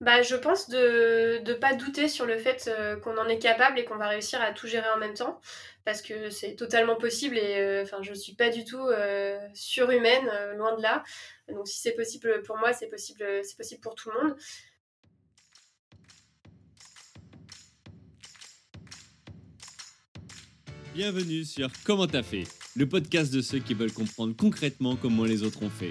Bah, je pense de ne pas douter sur le fait qu'on en est capable et qu'on va réussir à tout gérer en même temps, parce que c'est totalement possible et enfin je suis pas du tout surhumaine, loin de là. Donc si c'est possible pour moi, c'est possible, c'est possible pour tout le monde. Bienvenue sur Comment t'as fait, le podcast de ceux qui veulent comprendre concrètement comment les autres ont fait.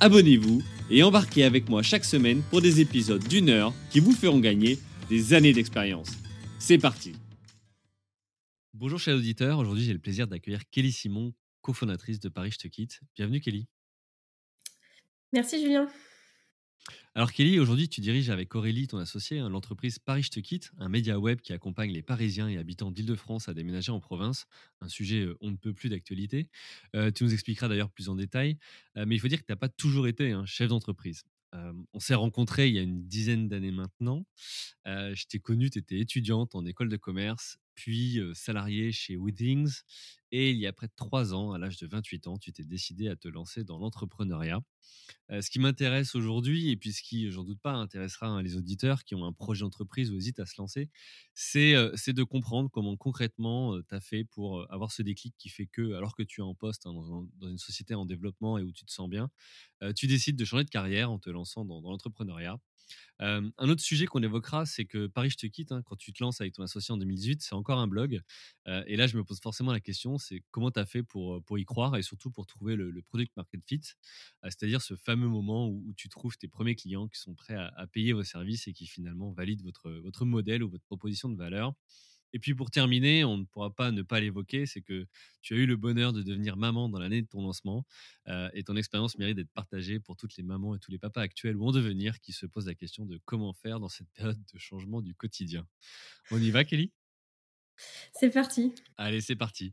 abonnez-vous et embarquez avec moi chaque semaine pour des épisodes d'une heure qui vous feront gagner des années d'expérience. C'est parti Bonjour chers auditeurs, aujourd'hui j'ai le plaisir d'accueillir Kelly Simon, cofondatrice de Paris Je te quitte. Bienvenue Kelly. Merci Julien. Alors Kelly, aujourd'hui tu diriges avec Aurélie, ton associé, hein, l'entreprise Paris Je te quitte, un média web qui accompagne les Parisiens et habitants d'Île-de-France à déménager en province, un sujet on ne peut plus d'actualité. tu nous expliqueras d'ailleurs plus en détail, mais il faut dire que tu n'as pas toujours été un chef d'entreprise. on s'est rencontrés il y a une dizaine d'années maintenant. je t'ai connu, tu étais étudiante en école de commerce, puis salariée chez Withings. Et il y a près de trois ans, à l'âge de 28 ans, tu t'es décidé à te lancer dans l'entrepreneuriat. Ce qui m'intéresse aujourd'hui, et puis ce qui, j'en doute pas, intéressera hein, les auditeurs qui ont un projet d'entreprise ou hésitent à se lancer, c'est de comprendre comment concrètement tu as fait pour avoir ce déclic qui fait que, alors que tu es en poste hein, dans, une société en développement et où tu te sens bien, tu décides de changer de carrière en te lançant dans l'entrepreneuriat un autre sujet qu'on évoquera, c'est que Paris, je te quitte. Hein, quand tu te lances avec ton associé en 2018, c'est encore un blog. et là, je me pose forcément la question, c'est comment tu as fait pour, y croire et surtout pour trouver le, product market fit, c'est-à-dire ce fameux moment où, tu trouves tes premiers clients qui sont prêts à, payer vos services et qui finalement valident votre, votre modèle ou votre proposition de valeur. Et puis pour terminer, on ne pourra pas ne pas l'évoquer, c'est que tu as eu le bonheur de devenir maman dans l'année de ton lancement euh, et ton expérience mérite d'être partagée pour toutes les mamans et tous les papas actuels ou en devenir qui se posent la question de comment faire dans cette période de changement du quotidien. On y va, Kelly? C'est parti. Allez, c'est parti.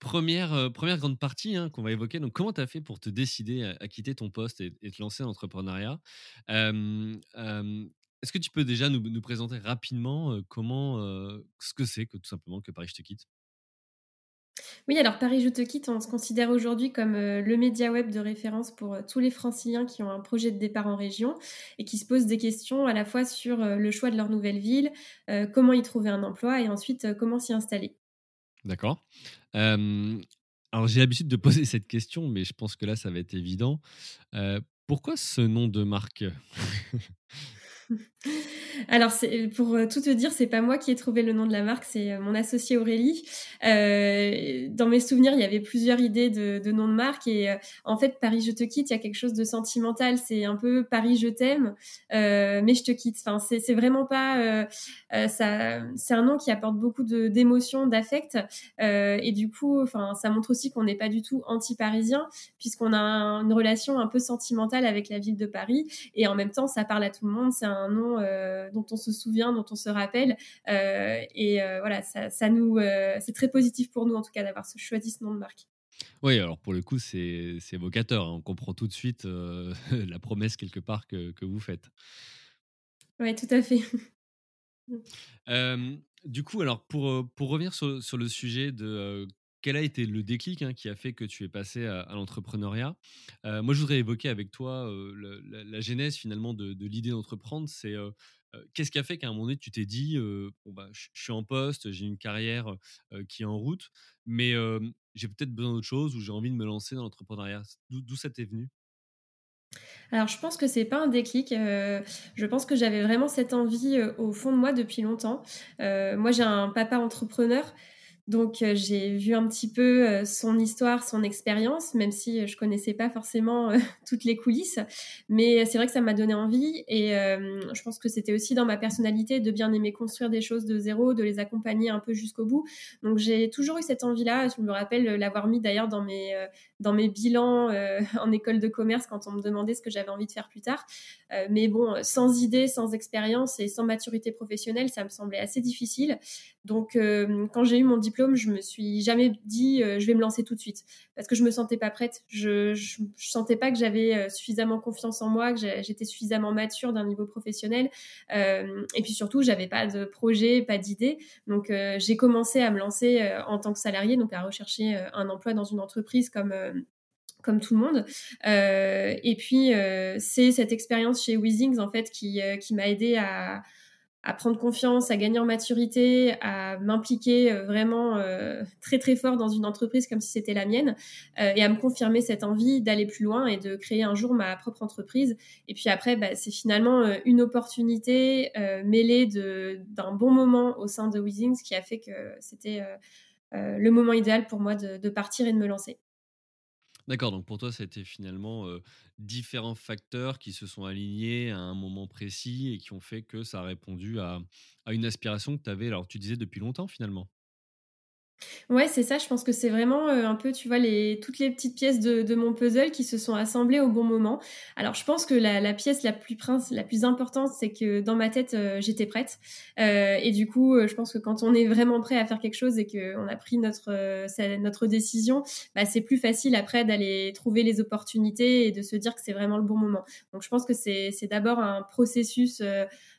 première, première grande partie hein, qu'on va évoquer. Donc, comment tu as fait pour te décider à, quitter ton poste et, te lancer en entrepreneuriat? Est-ce que tu peux déjà nous, présenter rapidement comment, ce que c'est que tout simplement que Paris Je te quitte? Oui, alors Paris Je te quitte, on se considère aujourd'hui comme le média web de référence pour tous les franciliens qui ont un projet de départ en région et qui se posent des questions à la fois sur le choix de leur nouvelle ville, comment y trouver un emploi et ensuite comment s'y installer. D'accord. alors j'ai l'habitude de poser cette question, mais je pense que là, ça va être évident. pourquoi ce nom de marque? Alors, pour euh, tout te dire, c'est pas moi qui ai trouvé le nom de la marque, c'est euh, mon associé Aurélie. Euh, dans mes souvenirs, il y avait plusieurs idées de, de nom de marque et en fait, Paris je te quitte, il y a quelque chose de sentimental. C'est un peu Paris je t'aime, mais je te quitte. Enfin, c'est vraiment pas ça. C'est un nom qui apporte beaucoup d'émotions, d'affect et du coup, enfin, ça montre aussi qu'on n'est pas du tout anti-parisien puisqu'on a une relation un peu sentimentale avec la ville de Paris et en même temps, ça parle à tout le monde. C'est un nom dont on se souvient, dont on se rappelle. Euh, et euh, voilà, ça, nous, euh, c'est très positif pour nous en tout cas d'avoir choisi ce nom de marque. Oui, alors pour le coup, c'est évocateur. Hein. On comprend tout de suite la promesse quelque part que, que vous faites. Oui, tout à fait. du coup, alors pour, pour revenir sur, sur le sujet de quel a été le déclic hein, qui a fait que tu es passé à, l'entrepreneuriat? Moi, je voudrais évoquer avec toi la, genèse finalement de, l'idée d'entreprendre. C'est qu'est-ce qui a fait qu'à un moment donné, tu t'es dit bon, bah, je suis en poste, j'ai une carrière qui est en route, mais j'ai peut-être besoin d'autre chose ou j'ai envie de me lancer dans l'entrepreneuriat D'où ça t'est venu? Alors, je pense que c'est pas un déclic. je pense que j'avais vraiment cette envie au fond de moi depuis longtemps. moi, j'ai un papa entrepreneur Donc j'ai vu un petit peu son histoire, son expérience, même si je connaissais pas forcément toutes les coulisses. Mais c'est vrai que ça m'a donné envie et je pense que c'était aussi dans ma personnalité de bien aimer construire des choses de zéro, de les accompagner un peu jusqu'au bout. Donc j'ai toujours eu cette envie-là. Je me rappelle l'avoir mis d'ailleurs dans mes dans mes bilans en école de commerce quand on me demandait ce que j'avais envie de faire plus tard. mais bon, sans idée, sans expérience et sans maturité professionnelle, ça me semblait assez difficile. Donc quand j'ai eu mon diplôme je me suis jamais dit euh, je vais me lancer tout de suite parce que je me sentais pas prête. Je, je, sentais pas que j'avais euh, suffisamment confiance en moi, que j'étais suffisamment mature d'un niveau professionnel. Euh, et puis surtout, j'avais pas de projet, pas d'idée. Donc j'ai commencé à me lancer en tant que salarié, donc à rechercher un emploi dans une entreprise comme comme tout le monde. et puis, c'est cette expérience chez Weezings, en fait, qui, qui m'a aidé à, à prendre confiance, à gagner en maturité, à m'impliquer euh, vraiment euh, très très fort dans une entreprise comme si c'était la mienne euh, et à me confirmer cette envie d'aller plus loin et de créer un jour ma propre entreprise. Et puis après, bah, c'est finalement une opportunité mêlée d'un bon moment au sein de Weezings qui a fait que c'était le moment idéal pour moi de partir et de me lancer. D'accord, donc pour toi, c'était finalement différents facteurs qui se sont alignés à un moment précis et qui ont fait que ça a répondu à, à une aspiration que tu avais, alors tu disais depuis longtemps finalement? Ouais, c'est ça. Je pense que c'est vraiment euh, un peu, tu vois, les, toutes les petites pièces de, mon puzzle qui se sont assemblées au bon moment. Alors, je pense que la, la pièce la plus, prince, la plus importante, c'est que dans ma tête, euh, j'étais prête. Euh, et du coup, je pense que quand on est vraiment prêt à faire quelque chose et qu'on a pris notre, notre décision, bah, c'est plus facile après d'aller trouver les opportunités et de se dire que c'est vraiment le bon moment. Donc, je pense que c'est d'abord un processus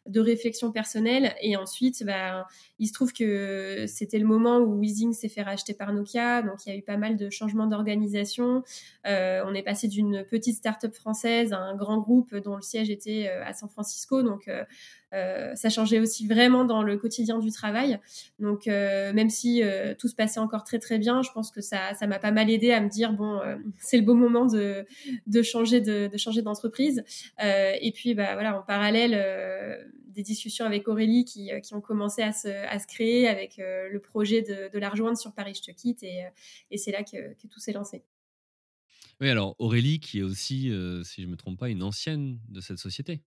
de réflexion personnelle. Et ensuite, bah, il se trouve que c'était le moment où Weezing s'est fait racheter par Nokia. Donc, il y a eu pas mal de changements d'organisation. Euh, on est passé d'une petite start-up française à un grand groupe dont le siège était euh, à San Francisco. Donc, euh, ça changeait aussi vraiment dans le quotidien du travail. Donc, euh, même si euh, tout se passait encore très très bien, je pense que ça, ça m'a pas mal aidé à me dire bon, c'est le bon moment de, changer de, changer d'entreprise. et puis, bah voilà, en parallèle des discussions avec Aurélie qui, qui, ont commencé à se, à se créer avec le projet de, de, la rejoindre sur Paris Je te quitte et, et c'est là que, que, tout s'est lancé. Oui, alors Aurélie qui est aussi, si je ne me trompe pas, une ancienne de cette société.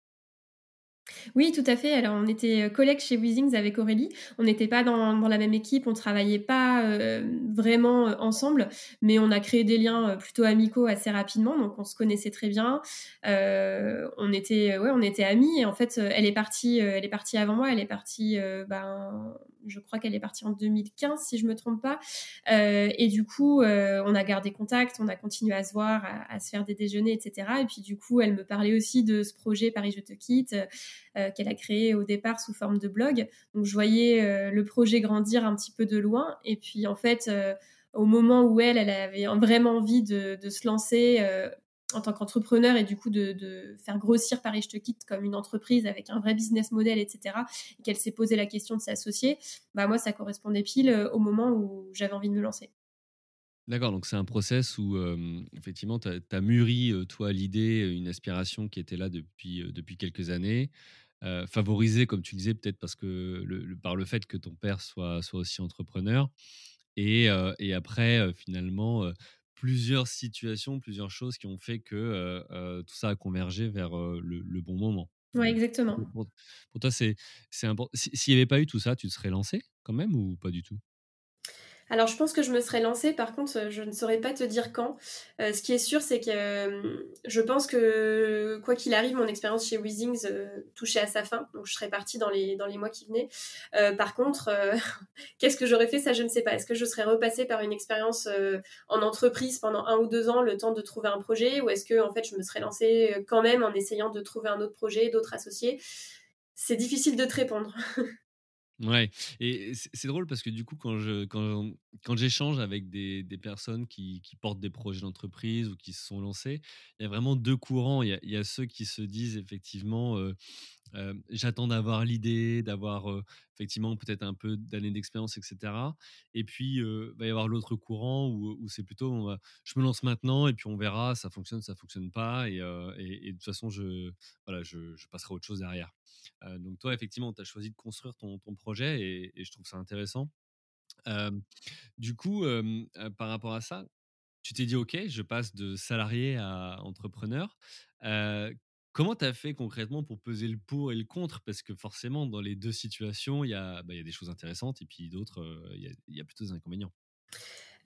Oui, tout à fait. Alors, on était euh, collègues chez Weezings avec Aurélie. On n'était pas dans, la même équipe, on travaillait pas euh, vraiment euh, ensemble, mais on a créé des liens plutôt amicaux assez rapidement. Donc, on se connaissait très bien. on était, ouais, on était amis. Et en fait, elle est partie, elle est partie avant moi. Elle est partie, ben, je crois qu'elle est partie en 2015, si je me trompe pas. et du coup, on a gardé contact, on a continué à se voir, à, se faire des déjeuners, etc. Et puis, du coup, elle me parlait aussi de ce projet Paris Je te quitte qu'elle a créé au départ sous forme de blog. Donc je voyais euh, le projet grandir un petit peu de loin. Et puis en fait, euh, au moment où elle, elle avait vraiment envie de, se lancer en tant qu'entrepreneur et du coup de, faire grossir Paris Je te quitte comme une entreprise avec un vrai business model, etc. Et qu'elle s'est posé la question de s'associer, bah moi ça correspondait pile au moment où j'avais envie de me lancer. D'accord, donc c'est un process où effectivement tu as, mûri, toi, l'idée, une aspiration qui était là depuis, depuis quelques années. Euh, favorisé, comme tu disais, peut-être parce que le, par le fait que ton père soit, soit aussi entrepreneur. Et, euh, et après, euh, finalement, plusieurs situations, plusieurs choses qui ont fait que tout ça a convergé vers le, bon moment. Oui, exactement. Pour, toi, c'est important. S'il n'y avait pas eu tout ça, tu te serais lancé quand même ou pas du tout? Alors, je pense que je me serais lancée. Par contre, euh, je ne saurais pas te dire quand. Euh, ce qui est sûr, c'est que euh, je pense que, quoi qu'il arrive, mon expérience chez Weezings touchait à sa fin. Donc, je serais partie dans les, dans les mois qui venaient. par contre, qu'est-ce que j'aurais fait? Ça, je ne sais pas. Est-ce que je serais repassée par une expérience en entreprise pendant un ou deux ans, le temps de trouver un projet? Ou est-ce que, en fait, je me serais lancée quand même en essayant de trouver un autre projet, d'autres associés? C'est difficile de te répondre. Ouais, et c'est drôle parce que du coup, quand je quand, quand j'échange avec des, des personnes qui, qui, portent des projets d'entreprise ou qui se sont lancés, il y a vraiment deux courants. Il y a, ceux qui se disent effectivement, euh, j'attends d'avoir l'idée, d'avoir effectivement peut-être un peu d'années d'expérience, etc. Et puis, il va y avoir l'autre courant où, c'est plutôt, je me lance maintenant et puis on verra, ça fonctionne, ça fonctionne pas. Et, de toute façon, je, voilà, je, passerai à autre chose derrière. donc toi, effectivement, tu as choisi de construire ton projet et, je trouve ça intéressant. du coup, par rapport à ça, tu t'es dit: «OK, je passe de salarié à entrepreneur». Comment tu as fait concrètement pour peser le pour et le contre? Parce que forcément, dans les 2 situations, il y a, bah, il y a des choses intéressantes et puis d'autres, il y a il y a plutôt des inconvénients.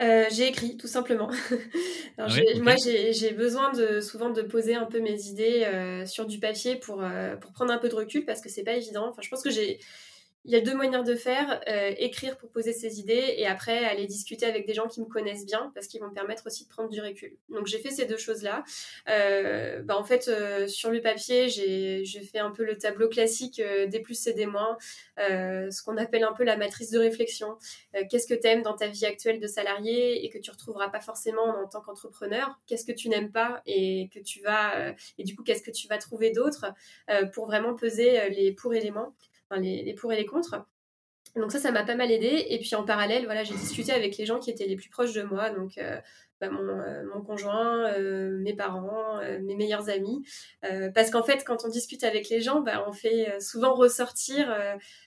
J'ai écrit tout simplement. Alors Ah ouais? moi j'ai besoin de souvent de poser un peu mes idées, sur du papier pour, pour prendre un peu de recul parce que c'est pas évident. Enfin je pense que j'ai il y a 2 manières de faire, heu, écrire pour poser ses idées et après aller discuter avec des gens qui me connaissent bien parce qu'ils vont me permettre aussi de prendre du recul. Donc j'ai fait ces 2 choses-là. Heu, bah, en fait, heu, sur le papier, j'ai fait un peu le tableau classique, des plus et des moins, ce qu'on appelle un peu la matrice de réflexion. Qu'est-ce que tu aimes dans ta vie actuelle de salarié et que tu retrouveras pas forcément en tant qu'entrepreneur? Qu'est-ce que tu n'aimes pas et que tu vas, et du coup, qu'est-ce que tu vas trouver d'autre? Pour vraiment peser, les pour moins? Les, pour et les contre. Donc ça, ça m'a pas mal aidé. Et puis en parallèle, voilà, j'ai discuté avec les gens qui étaient les plus proches de moi, donc euh, bah, mon, euh, mon, conjoint, euh, mes parents, mes meilleurs amis. Parce qu'en fait, quand on discute avec les gens, bah, on fait souvent ressortir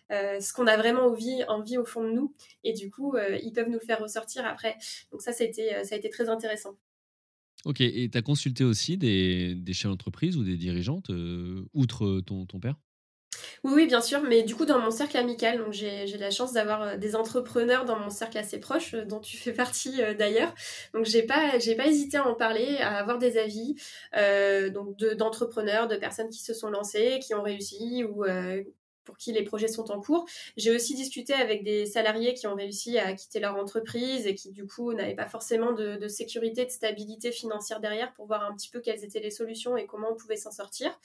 ce qu'on a vraiment envie, envie au fond de nous. Et du coup, ils peuvent nous le faire ressortir après. Donc ça, ça a été, ça a été très intéressant. Ok, et tu as consulté aussi des, des chefs d'entreprise ou des dirigeantes, outre ton, ton père? Oui, oui, bien sûr, mais du coup, dans mon cercle amical, donc j'ai la chance d'avoir euh, des entrepreneurs dans mon cercle assez proche, euh, dont tu fais partie euh, d'ailleurs. Donc, j'ai pas, j'ai pas hésité à en parler, à avoir des avis, d'entrepreneurs, de, personnes qui se sont lancées, qui ont réussi ou pour qui les projets sont en cours. J'ai aussi discuté avec des salariés qui ont réussi à quitter leur entreprise et qui du coup n'avaient pas forcément de, de, sécurité, de stabilité financière derrière pour voir un petit peu quelles étaient les solutions et comment on pouvait s'en sortir.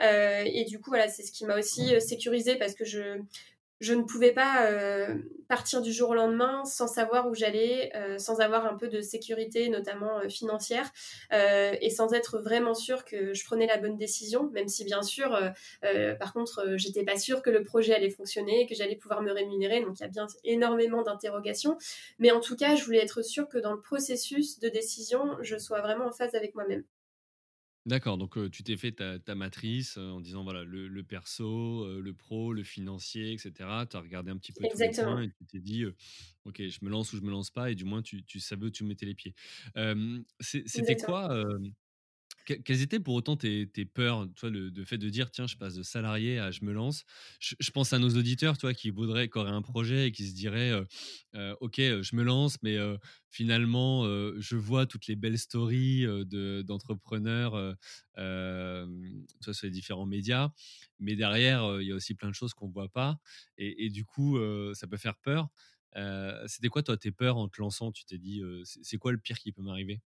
Euh, et du coup, voilà, c'est ce qui m'a aussi euh, sécurisé parce que je, je ne pouvais pas euh, partir du jour au lendemain sans savoir où j'allais, sans avoir un peu de sécurité, notamment financière, et sans être vraiment sûre que je prenais la bonne décision, même si bien sûr, par contre, j'étais pas sûre que le projet allait fonctionner, que j'allais pouvoir me rémunérer. Donc il y a bien énormément d'interrogations, mais en tout cas, je voulais être sûre que dans le processus de décision, je sois vraiment en phase avec moi-même. D'accord, donc tu t'es fait ta ta matrice, en disant voilà le le perso, le pro, le financier et cetera. Tu as regardé un petit peu tous les points et tu t'es dit, «OK, je me lance ou je me lance pas» et du moins tu tu savais où tu mettais les pieds. C'est c'était Exactement. quoi, quelles étaient pour autant tes peurs? Tu vois, le fait de dire: «Tiens, je passe de salarié à je me lance». Je pense à nos auditeurs, tu vois, qui voudraient qui auraient un projet et qui se diraient, «OK, je me lance, mais finalement, je vois toutes les belles stories, d'entrepreneurs, sur les différents médias, mais derrière, il y a aussi plein de choses qu'on voit pas» et et du coup, ça peut faire peur. C'était quoi, toi, tes peurs en te lançant? Tu t'es dit, heu: «C'est c'est quoi le pire qui peut m'arriver?»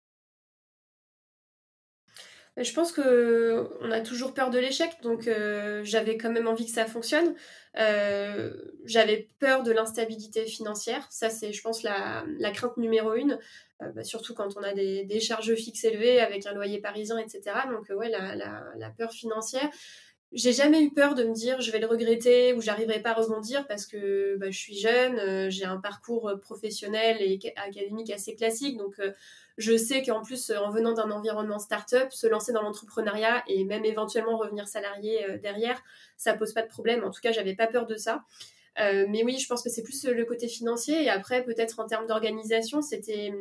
Je pense que on a toujours peur de l'échec, donc euh, j'avais quand même envie que ça fonctionne. Euh, j'avais peur de l'instabilité financière, ça c'est, je pense, la, crainte numéro une, euh, bah, surtout quand on a des, charges fixes élevées avec un loyer parisien, etc. Donc ouais, la, peur financière j'ai jamais eu peur de me dire je vais le regretter ou j'arriverai pas à rebondir parce que bah, je suis jeune, j'ai un parcours professionnel et académique assez classique, donc je sais qu'en plus en venant d'un environnement start-up, se lancer dans l'entrepreneuriat et même éventuellement revenir salarié euh, derrière, ça pose pas de problème. En tout cas, j'avais pas peur de ça. Euh, mais oui, je pense que c'est plus le côté financier et après peut-être en termes d'organisation, c'était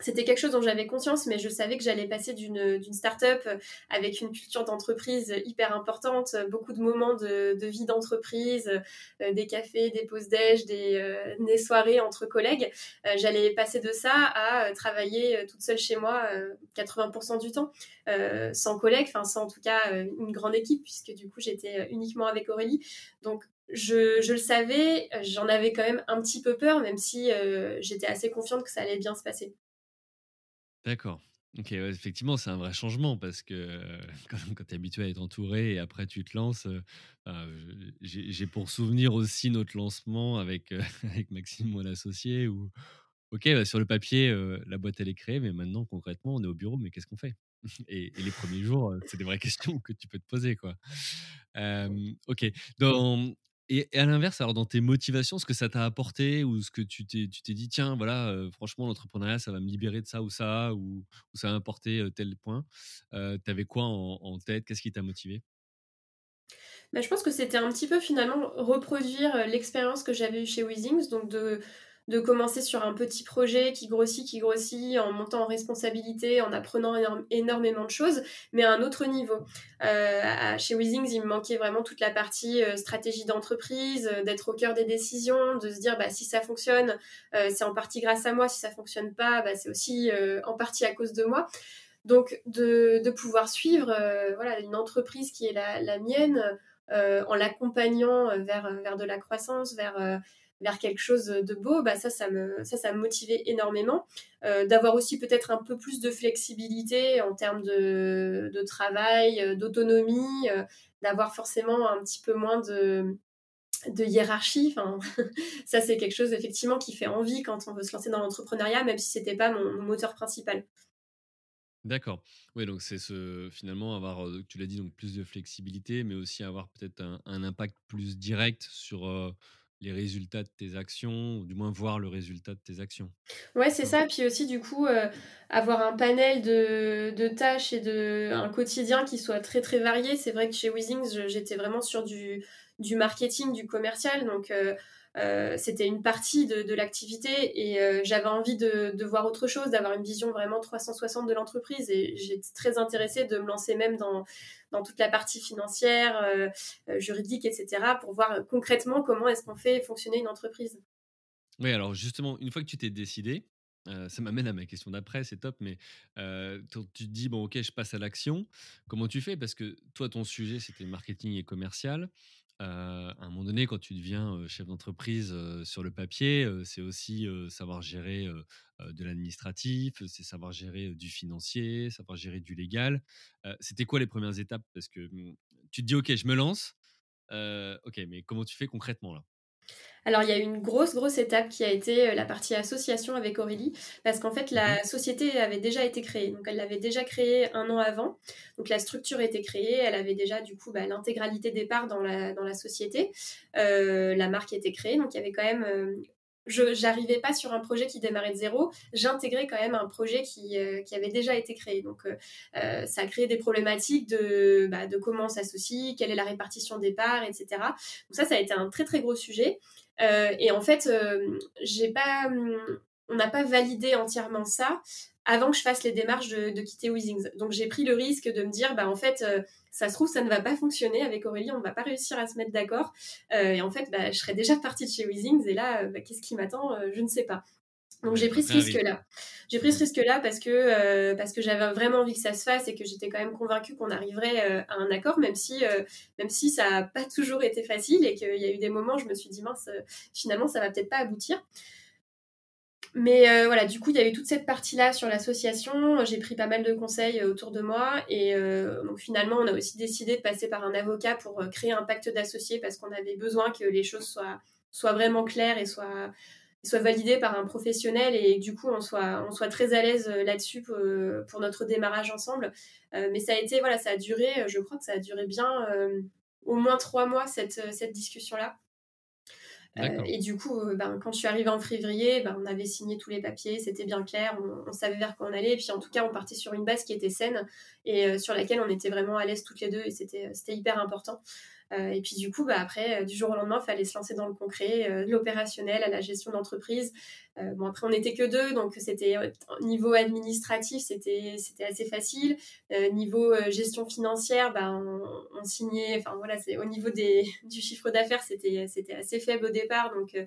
c'était quelque chose dont j'avais conscience, mais je savais que j'allais passer d'une, start-up avec une culture d'entreprise hyper importante, beaucoup de moments de, vie d'entreprise, euh, des cafés, des pauses déj, des, euh, soirées entre collègues. Euh, j'allais passer de ça à travailler toute seule chez moi 80% du temps, sans collègues, enfin sans en tout cas une grande équipe, puisque du coup j'étais uniquement avec Aurélie. Donc je, le savais, j'en avais quand même un petit peu peur, même si j'étais assez confiante que ça allait bien se passer. D'accord. OK, ouais, effectivement, c'est un vrai changement parce que, heu, quand quand tu es habitué à être entouré et après tu te lances, heu, enfin, j'ai j'ai pour souvenir aussi notre lancement avec, avec Maxime, mon associé où OK, bah, sur le papier, la boîte elle est créée, mais maintenant concrètement, on est au bureau, mais qu'est-ce qu'on fait? Et et les premiers jours, c'est des vraies questions que tu peux te poser, quoi. OK. Dans et à l'inverse, alors dans tes motivations, ce que ça t'a apporté ou ce que tu t'es tu t'es dit: «Tiens, voilà, franchement, l'entrepreneuriat, ça va me libérer de ça ou ça» ou ça va m'apporter, heu, tel point. Heu, tu avais quoi en tête? Qu'est-ce qui t'a motivé? Bah, je pense que c'était un petit peu finalement reproduire, l'expérience que j'avais eue chez Weezings, donc de de commencer sur un petit projet qui grossit, qui grossit, en montant en responsabilité, en apprenant énormément de choses, mais à un autre niveau. Euh, chez Weezings, il me manquait vraiment toute la partie euh, stratégie d'entreprise, euh, d'être au cœur des décisions, de se dire bah, si ça fonctionne, c'est en partie grâce à moi, si ça fonctionne pas, bah, c'est aussi en partie à cause de moi. Donc de, pouvoir suivre voilà, une entreprise qui est la, la mienne en l'accompagnant vers, vers de la croissance, vers vers quelque chose de beau, bah ça, ça me, ça, ça me motivait énormément. Euh, d'avoir aussi peut-être un peu plus de flexibilité en termes de, de travail, euh, d'autonomie, euh, d'avoir forcément un petit peu moins de, de hiérarchie. Enfin, ça, c'est quelque chose effectivement qui fait envie quand on veut se lancer dans l'entrepreneuriat, même si c'était pas mon, moteur principal. D'accord. Oui, donc c'est ce, finalement avoir, tu l'as dit, donc plus de flexibilité, mais aussi avoir peut-être un, impact plus direct sur les résultats de tes actions, ou du moins voir le résultat de tes actions. Ouais, c'est ça. Puis aussi, du coup, euh, avoir un panel de, de, tâches et de, un quotidien qui soit très, très varié. C'est vrai que chez Weezings, j'étais vraiment sur du, du marketing, du commercial. Donc, euh, euh, c'était une partie de, l'activité et euh, j'avais envie de, voir autre chose, d'avoir une vision vraiment 360 de l'entreprise et j'étais très intéressée de me lancer même dans, dans toute la partie financière, euh, juridique, etc. pour voir concrètement comment est-ce qu'on fait fonctionner une entreprise. Oui, alors justement, une fois que tu t'es décidé, ça m'amène à ma question d'après, c'est top, mais tu te dis, bon, ok, je passe à l'action. Comment tu fais? Parce que toi, ton sujet, c'était marketing et commercial à un moment donné, quand tu deviens chef d'entreprise sur le papier, c'est aussi savoir gérer de l'administratif, c'est savoir gérer du financier, savoir gérer du légal. C'était quoi les premières étapes? Parce que mmh, tu te dis, OK, je me lance. OK, mais comment tu fais concrètement là? Alors il y a eu une grosse grosse étape qui a été euh, la partie association avec Aurélie parce qu'en fait la mhm. société avait déjà été créée donc elle l'avait déjà créée un an avant donc la structure était créée elle avait déjà du coup bah, l'intégralité des parts dans la dans la société euh, la marque était créée donc il y avait quand même euh, je n'arrivais pas sur un projet qui démarrait de zéro, j'intégrais quand même un projet qui, qui, avait déjà été créé. Donc, ça a créé des problématiques de, bah, de comment on s'associe, quelle est la répartition des parts, etc. Donc ça, ça a été un très très gros sujet. Euh, et en fait, euh, j'ai pas, on n'a pas validé entièrement ça avant que je fasse les démarches de, quitter Weezings. Donc j'ai pris le risque de me dire, bah en fait, euh, ça se trouve, ça ne va pas fonctionner avec Aurélie, on ne va pas réussir à se mettre d'accord. et en fait, bah, je serais déjà partie de chez Weezings et là, bah, qu'est-ce qui m'attend Je ne sais pas. Donc j'ai pris ce risque-là. J'ai pris ce risque-là parce que euh, parce que j'avais vraiment envie que ça se fasse et que j'étais quand même convaincue qu'on arriverait euh, à un accord, même si euh, même si ça n'a pas toujours été facile et qu'il y a eu des moments où je me suis dit mince, finalement ça va peut-être pas aboutir. Mais voilà, du coup, il y avait toute cette partie-là sur l'association. J'ai pris pas mal de conseils autour de moi. Et donc, finalement, on a aussi décidé de passer par un avocat pour créer un pacte d'associés parce qu'on avait besoin que les choses soient, soient vraiment claires et soient, soit validé par un professionnel et du coup on soit, on soit très à l'aise euh, là-dessus pour, pour, notre démarrage ensemble. Euh, mais ça a été, voilà, ça a duré, euh, je crois que ça a duré bien au moins trois mois cette, cette discussion-là. et du coup, ben, quand je suis arrivée en février, ben, on avait signé tous les papiers, c'était bien clair, on, savait vers quoi on allait. Et puis en tout cas, on partait sur une base qui était saine et sur laquelle on était vraiment à l'aise toutes les deux et c'était hyper important. Euh, et puis du coup, bah, après, euh, du jour au lendemain, il fallait se lancer dans le concret, euh, l'opérationnel, à la gestion d'entreprise. bon, après, on n'était que deux, donc c'était niveau administratif, c'était assez facile. niveau gestion financière, bah, on, signait, enfin voilà, au niveau des, du chiffre d'affaires, c'était c'était assez faible au départ, donc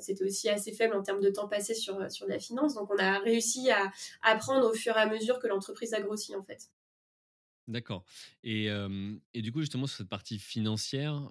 c'était aussi assez faible en termes de temps passé sur sur la finance. Donc on a réussi à apprendre au fur et à mesure que l'entreprise a grossi en fait. D'accord. Et, et, du coup, justement, sur cette partie financière,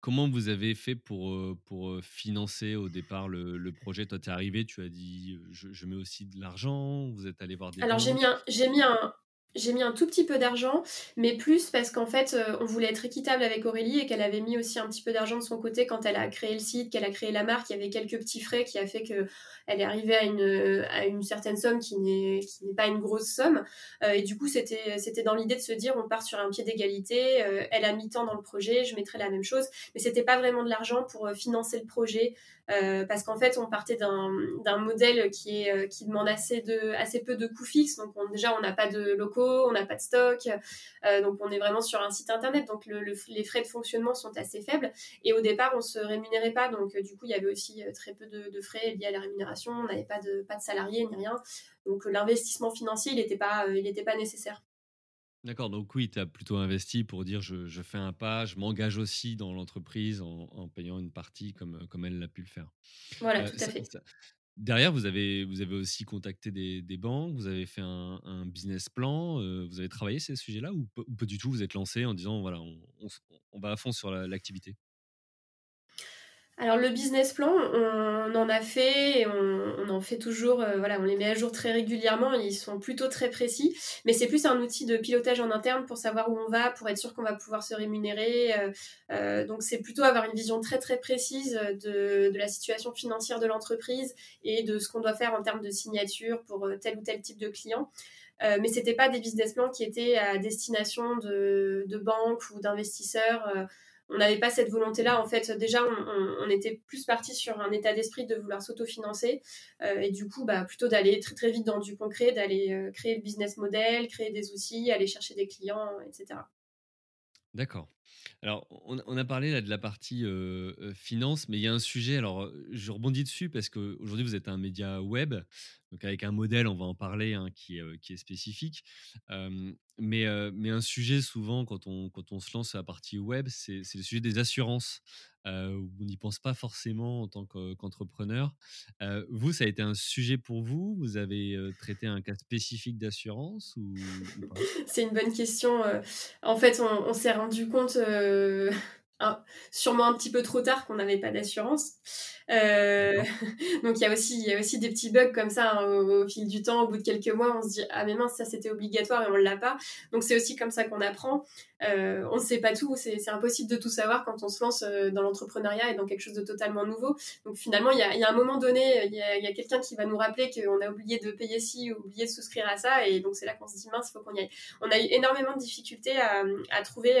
comment vous avez fait pour, pour financer au départ le, projet? Toi, tu es arrivé, tu as dit je, mets aussi de l'argent, vous êtes allé voir des. Alors, j'ai mis, j'ai mis un, j'ai mis un tout petit peu d'argent, mais plus parce qu'en fait, euh, on voulait être équitable avec Aurélie et qu'elle avait mis aussi un petit peu d'argent de son côté quand elle a créé le site, qu'elle a créé la marque. Il y avait quelques petits frais qui a fait qu'elle est arrivée à une, à une certaine somme qui n'est, pas une grosse somme. Euh, et du coup, c'était, c'était dans l'idée de se dire, on part sur un pied d'égalité. Euh, elle a mis tant dans le projet, je mettrai la même chose. Mais c'était pas vraiment de l'argent pour financer le projet. parce qu'en fait, on partait d'un, modèle qui, est, qui demande assez, de, assez peu de coûts fixes. Donc, déjà, on n'a pas de locaux locaux, on n'a pas de stock. donc on est vraiment sur un site internet, donc les frais de fonctionnement sont assez faibles. Et au départ, on se rémunérait pas, donc du coup, il y avait aussi très peu de, frais liés à la rémunération. On n'avait pas de, pas de salariés ni rien. Donc l'investissement financier, il n'était pas, il pas nécessaire. D'accord, donc oui, tu as plutôt investi pour dire je, fais un pas, je m'engage aussi dans l'entreprise en, payant une partie comme, comme elle l'a pu le faire. Voilà, tout à fait. Derrière, vous avez, vous avez aussi contacté des, banques, vous avez fait un, business plan, vous avez travaillé ces sujets-là ou, pas du tout Vous êtes lancé en disant voilà, on, on va à fond sur l'activité? Alors le business plan, on, en a fait et on, en fait toujours, euh, voilà, on les met à jour très régulièrement, ils sont plutôt très précis, mais c'est plus un outil de pilotage en interne pour savoir où on va, pour être sûr qu'on va pouvoir se rémunérer. Euh, euh, donc c'est plutôt avoir une vision très très précise de, la situation financière de l'entreprise et de ce qu'on doit faire en termes de signature pour tel ou tel type de client. Euh, mais c'était pas des business plans qui étaient à destination de, de banques ou d'investisseurs on n'avait pas cette volonté-là. En fait, déjà, on, était plus parti sur un état d'esprit de vouloir s'autofinancer. Euh, et du coup, bah, plutôt d'aller très très vite dans du concret, d'aller euh, créer le business model, créer des outils, aller chercher des clients, etc. D'accord. Alors, on, a parlé de la partie finance, mais il y a un sujet. Alors, je rebondis dessus parce qu'aujourd'hui, vous êtes un média web, donc avec un modèle, on va en parler, hein, qui, est, spécifique. mais, un sujet, souvent, quand on, se lance à la partie web, c'est le sujet des assurances. On n'y pense pas forcément en tant qu'entrepreneur. vous, ça a été un sujet pour vous? Vous avez traité un cas spécifique d'assurance C'est une bonne question. En fait, on, s'est rendu compte, sûrement un petit peu trop tard, qu'on n'avait pas d'assurance. Euh, donc il y a aussi des petits bugs comme ça hein, au, fil du temps. Au bout de quelques mois, on se dit ah mais mince ça c'était obligatoire et on l'a pas. Donc c'est aussi comme ça qu'on apprend. Euh, on ne sait pas tout, c'est impossible de tout savoir quand on se lance euh, dans l'entrepreneuriat et dans quelque chose de totalement nouveau. Donc finalement il y a, un moment donné il y a, quelqu'un qui va nous rappeler qu'on a oublié de payer ci ou oublié de souscrire à ça et donc c'est là qu'on se dit mince faut qu'on y aille. On a eu énormément de difficultés à trouver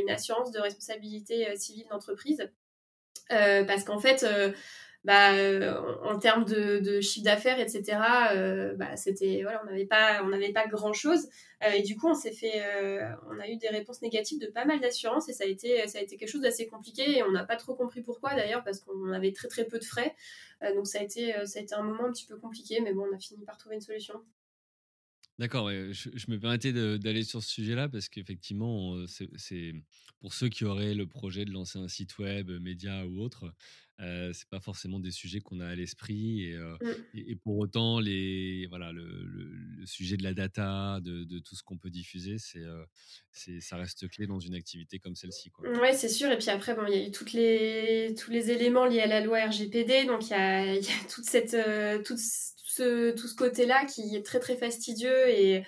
une assurance de responsabilité civile d'entreprise. Euh, parce qu'en fait, euh, bah, euh, en, termes de, chiffre d'affaires, etc., bah, voilà, on n'avait pas, pas grand chose. et du coup, on s'est fait, on a eu des réponses négatives de pas mal d'assurances et ça a été, ça a été quelque chose d'assez compliqué. Et on n'a pas trop compris pourquoi d'ailleurs, parce qu'on avait très très peu de frais. donc ça a été, ça a été un moment un petit peu compliqué, mais bon, on a fini par trouver une solution. D'accord, je, me permettais d'aller sur ce sujet-là parce qu'effectivement, c'est pour ceux qui auraient le projet de lancer un site web, média ou autre, euh, c'est pas forcément des sujets qu'on a à l'esprit et, mmh. et, pour autant les voilà le, sujet de la data, de, tout ce qu'on peut diffuser, c'est ça reste clé dans une activité comme celle-ci. Ouais, c'est sûr. Et puis après, bon, il y a eu toutes les tous les éléments liés à la loi RGPD, donc il y a, y a toute cette toute tout ce côté-là qui est très très fastidieux et,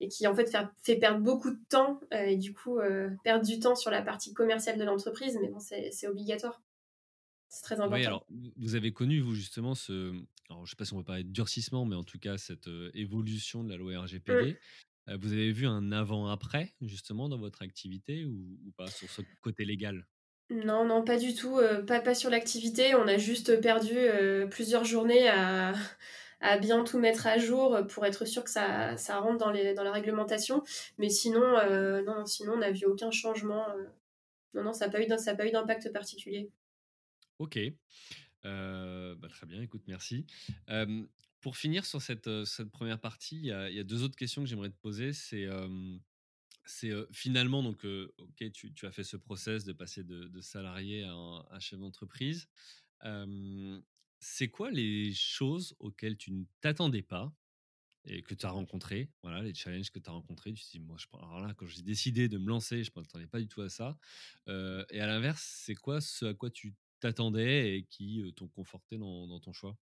et qui en fait fait, perdre beaucoup de temps euh, et du coup euh, perdre du temps sur la partie commerciale de l'entreprise, mais bon, c'est obligatoire. C'est très important. Oui, alors, vous avez connu, vous, justement, ce. Alors, je ne sais pas si on va parler de durcissement, mais en tout cas, cette euh, évolution de la loi RGPD. Mmh. vous avez vu un avant-après, justement, dans votre activité ou, ou, pas, sur ce côté légal? Non, non, pas du tout. pas, pas sur l'activité. On a juste perdu plusieurs journées à à bien tout mettre à jour pour être sûr que ça, ça rentre dans, les, dans la réglementation. Mais sinon, euh, non, sinon on n'a vu aucun changement. Euh. Non, non, ça n'a pas eu d'impact particulier. Ok. Euh, bah, très bien, écoute, merci. pour finir sur cette, cette première partie, il y, a, deux autres questions que j'aimerais te poser. C'est c'est finalement, donc, ok, tu, as fait ce process de passer de, salarié à chef d'entreprise c'est quoi les choses auxquelles tu ne t'attendais pas et que tu as rencontrées? Voilà, les challenges que tu as rencontrés. Tu te dis, moi, là, quand j'ai décidé de me lancer, je ne m'attendais pas du tout à ça. et à l'inverse, c'est quoi ce à quoi tu t'attendais et qui t'ont conforté dans, ton choix?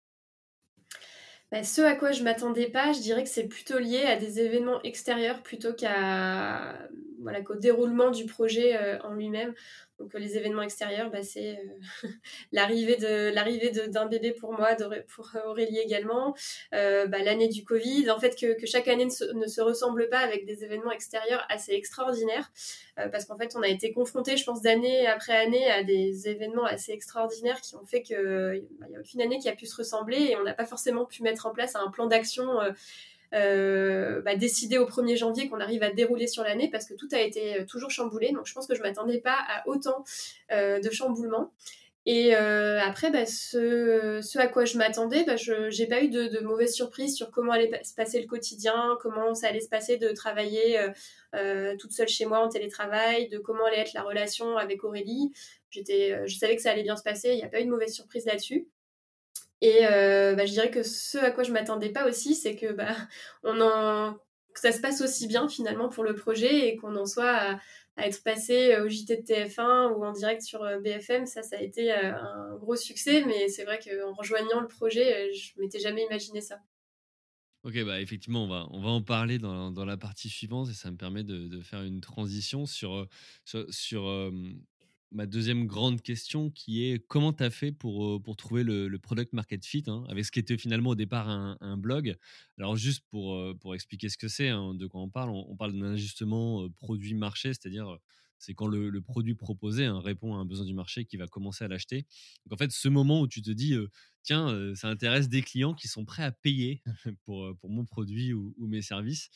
Bah, ce à quoi je m'attendais pas, je dirais que c'est plutôt lié à des événements extérieurs plutôt qu'à voilà, qu'au déroulement du projet en lui-même. Donc euh, les événements extérieurs, bah, c'est euh, l'arrivée de l'arrivée d'un bébé pour moi, pour Aurélie également, euh, bah, l'année du Covid. En fait, que, chaque année ne se, ressemble pas avec des événements extérieurs assez extraordinaires, parce qu'en fait, on a été confronté, je pense, d'année après année à des événements assez extraordinaires qui ont fait que bah, il n'y a aucune année qui a pu se ressembler et on n'a pas forcément pu mettre en place un plan d'action bah, décider au 1er janvier qu'on arrive à dérouler sur l'année parce que tout a été toujours chamboulé. Donc je pense que je m'attendais pas à autant de chamboulement. Et euh, après, bah, ce, à quoi je m'attendais, bah, je n'ai pas eu de, de mauvaises surprises sur comment allait se passer le quotidien, comment ça allait se passer de travailler euh, euh, toute seule chez moi en télétravail, de comment allait être la relation avec Aurélie. J'étais, je savais que ça allait bien se passer, il n'y a pas eu de mauvaise surprise là-dessus. Et bah, je dirais que ce à quoi je m'attendais pas aussi, c'est que, bah, on en, ça se passe aussi bien finalement pour le projet et qu'on en soit à, être passé euh, au JT de TF1 ou en direct sur euh, BFM, ça, ça a été euh, un gros succès. Mais c'est vrai qu'en rejoignant le projet, je m'étais jamais imaginé ça. Ok, bah effectivement, on va, on va en parler dans, dans la partie suivante et ça me permet de, de faire une transition sur, sur ma deuxième grande question qui est comment tu as fait pour, trouver le, product market fit hein, avec ce qui était finalement au départ un, blog? Alors juste pour, expliquer ce que c'est, hein, de quoi on parle, on, parle d'un ajustement produit-marché, c'est-à-dire c'est quand le, produit proposé hein, répond à un besoin du marché qui va commencer à l'acheter. Donc en fait, ce moment où tu te dis, tiens, ça intéresse des clients qui sont prêts à payer pour, pour mon produit ou, mes services.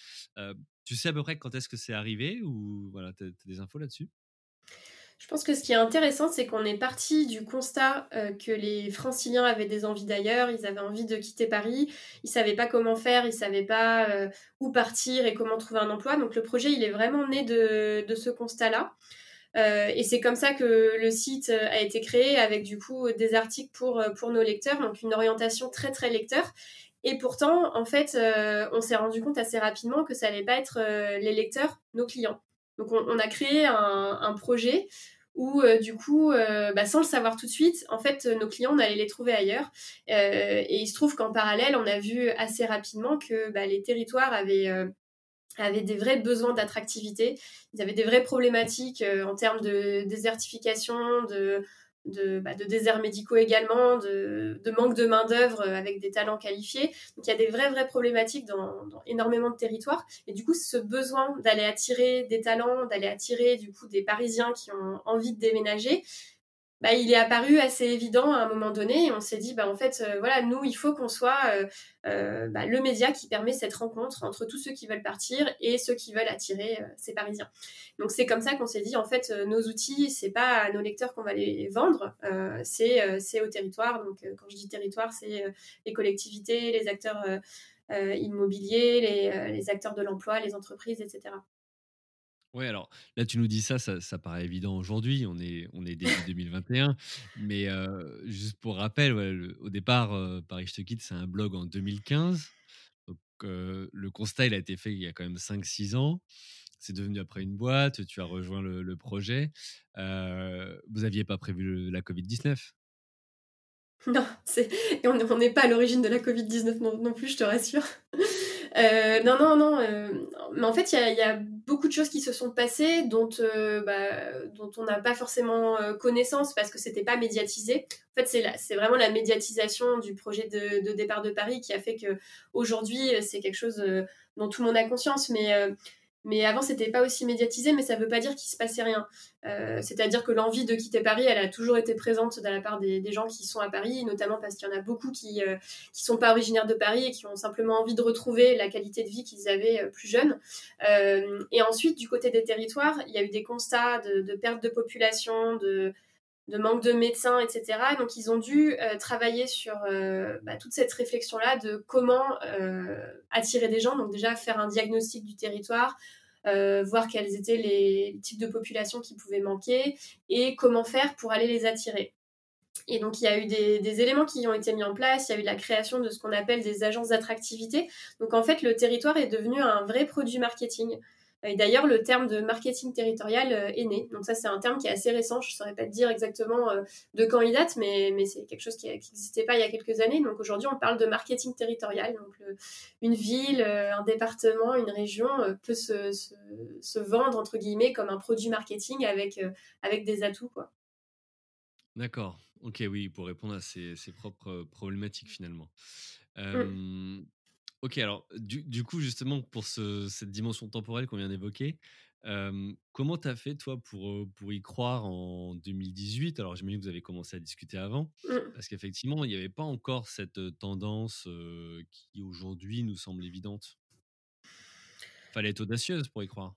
tu sais à peu près quand est-ce que c'est arrivé ou voilà, tu as des infos là-dessus? Je pense que ce qui est intéressant, c'est qu'on est parti du constat euh, que les franciliens avaient des envies d'ailleurs, ils avaient envie de quitter Paris, ils savaient pas comment faire, ils savaient pas euh, où partir et comment trouver un emploi. Donc le projet, il est vraiment né de, ce constat-là. Euh, et c'est comme ça que le site a été créé avec du coup des articles pour, nos lecteurs, donc une orientation très très lecteur. Et pourtant, en fait, on s'est rendu compte assez rapidement que ça allait pas être les lecteurs, nos clients. Donc on, a créé un, projet où euh, du coup, euh, bah, sans le savoir tout de suite, en fait, nos clients, on les trouver ailleurs. Euh, et il se trouve qu'en parallèle, on a vu assez rapidement que bah, les territoires avaient avaient des vrais besoins d'attractivité, ils avaient des vraies problématiques en termes de désertification, de, de, bah, de déserts médicaux également, de, manque de main-d'œuvre avec des talents qualifiés. Donc il y a des vraies, vraies problématiques dans, énormément de territoires. Et du coup, ce besoin d'aller attirer des talents, d'aller attirer du coup des Parisiens qui ont envie de déménager, bah, il est apparu assez évident à un moment donné et on s'est dit bah en fait euh, voilà nous il faut qu'on soit euh, euh, bah, le média qui permet cette rencontre entre tous ceux qui veulent partir et ceux qui veulent attirer ces Parisiens. Donc c'est comme ça qu'on s'est dit en fait nos outils c'est pas à nos lecteurs qu'on va les vendre c'est au territoire donc quand je dis territoire c'est les collectivités les acteurs immobiliers les acteurs de l'emploi les entreprises etc. Ouais, alors là, tu nous dis ça, ça, paraît évident aujourd'hui, on est, on est début 2021, mais juste pour rappel, au départ, Paris Je te quitte, c'est un blog en 2015. Donc, le constat, il a été fait il y a quand même 5-6 ans. C'est devenu après une boîte, tu as rejoint le, projet. vous n'aviez pas prévu la Covid-19 Non, on n'est pas à l'origine de la Covid-19 non, plus, je te rassure. Euh, non, non, non. Euh, mais en fait, il y, a, beaucoup de choses qui se sont passées dont, euh, bah, dont on n'a pas forcément connaissance parce que c'était pas médiatisé. En fait, c'est vraiment la médiatisation du projet de, de, départ de Paris qui a fait que aujourd'hui, c'est quelque chose dont tout le monde a conscience. Mais mais avant, c'était pas aussi médiatisé, mais ça veut pas dire qu'il se passait rien. Euh, c'est-à-dire que l'envie de quitter Paris, elle a toujours été présente de la part des, gens qui sont à Paris, notamment parce qu'il y en a beaucoup qui euh, qui sont pas originaires de Paris et qui ont simplement envie de retrouver la qualité de vie qu'ils avaient euh, plus jeunes. et ensuite, du côté des territoires, il y a eu des constats de perte de population, de de manque de médecins, etc. Donc ils ont dû euh, travailler sur euh, bah, toute cette réflexion-là de comment euh, attirer des gens. Donc déjà faire un diagnostic du territoire, voir quels étaient les types de populations qui pouvaient manquer et comment faire pour aller les attirer. Et donc, il y a eu des, des, éléments qui ont été mis en place. Il y a eu la création de ce qu'on appelle des agences d'attractivité. Donc, en fait, le territoire est devenu un vrai produit marketing. Et d'ailleurs, le terme de marketing territorial euh, est né. Donc ça, c'est un terme qui est assez récent. Je ne saurais pas te dire exactement euh, de quand il date, mais, mais c'est quelque chose qui n'existait pas il y a quelques années. Donc aujourd'hui, on parle de marketing territorial. Donc une ville, euh, un département, une région peut se, se, vendre, entre guillemets, comme un produit marketing avec, avec des atouts. quoi. D'accord. Ok, oui, pour répondre à ses, ses propres problématiques finalement. Mmh. Ok, alors du, coup, justement, pour cette dimension temporelle qu'on vient d'évoquer, comment tu as fait, toi, pour, pour y croire en 2018 Alors, j'imagine que vous avez commencé à discuter avant, mmh. parce qu'effectivement, il n'y avait pas encore cette tendance qui, aujourd'hui, nous semble évidente. Fallait être audacieuse pour y croire.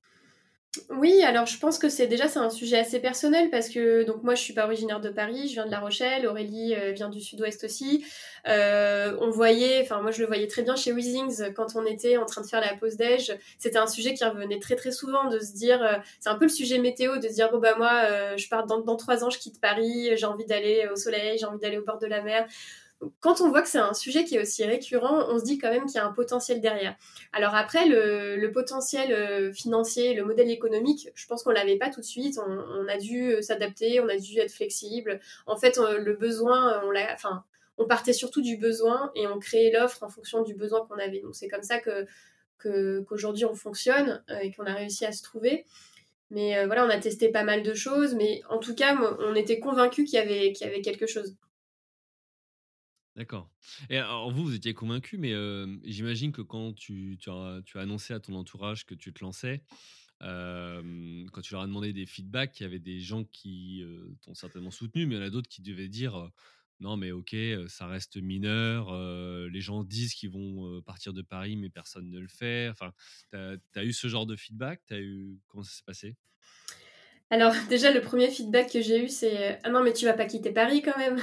Oui, alors je pense que c'est déjà c'est un sujet assez personnel parce que donc moi je suis pas originaire de Paris, je viens de La Rochelle, Aurélie euh, vient du Sud-Ouest aussi. Euh, on voyait, enfin moi je le voyais très bien chez Weezings quand on était en train de faire la pause déj, c'était un sujet qui revenait très très souvent de se dire, euh, c'est un peu le sujet météo de se dire bon bah moi je pars dans, dans trois ans, je quitte Paris, j'ai envie d'aller au soleil, j'ai envie d'aller au bord de la mer quand on voit que c'est un sujet qui est aussi récurrent, on se dit quand même qu'il y a un potentiel derrière. Alors après, le, potentiel euh, financier, le modèle économique, je pense qu'on l'avait pas tout de suite. On, a dû euh, s'adapter, on a dû être flexible. En fait, le besoin, on l'a, enfin, on partait surtout du besoin et on créait l'offre en fonction du besoin qu'on avait. Donc c'est comme ça que qu'aujourd'hui on fonctionne euh, et qu'on a réussi à se trouver. Mais voilà, on a testé pas mal de choses, mais en tout cas, on était convaincus qu'il y avait quelque chose. D'accord. Et alors vous, vous étiez convaincu, mais j'imagine que quand tu, as, annoncé à ton entourage que tu te lançais, quand tu leur as demandé des feedbacks, il y avait des gens qui t'ont certainement soutenu, mais il y en a d'autres qui devaient dire non, mais ok, ça reste mineur, les gens disent qu'ils vont partir de Paris, mais personne ne le fait. Enfin, tu as, eu ce genre de feedback? As eu... Comment ça s'est passé? Alors déjà le premier feedback que j'ai eu c'est ah non mais tu vas pas quitter Paris quand même.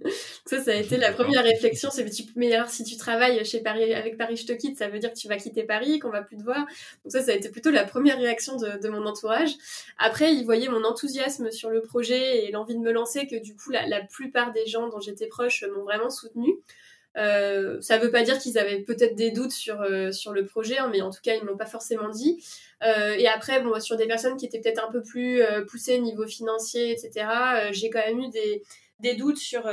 ça ça a été la première réflexion c'est mais alors si tu travailles chez Paris avec Paris je te quitte ça veut dire que tu vas quitter Paris qu'on va plus te voir. Donc ça ça a été plutôt la première réaction de, mon entourage. Après ils voyaient mon enthousiasme sur le projet et l'envie de me lancer que du coup la, la plupart des gens dont j'étais proche m'ont vraiment soutenu. Euh, ça veut pas dire qu'ils avaient peut-être des doutes sur, euh, sur le projet, hein, mais en tout cas, ils ne m'ont pas forcément dit. Euh, et après, bon, sur des personnes qui étaient peut-être un peu plus poussées niveau financier, etc., j'ai quand même eu des, des doutes sur,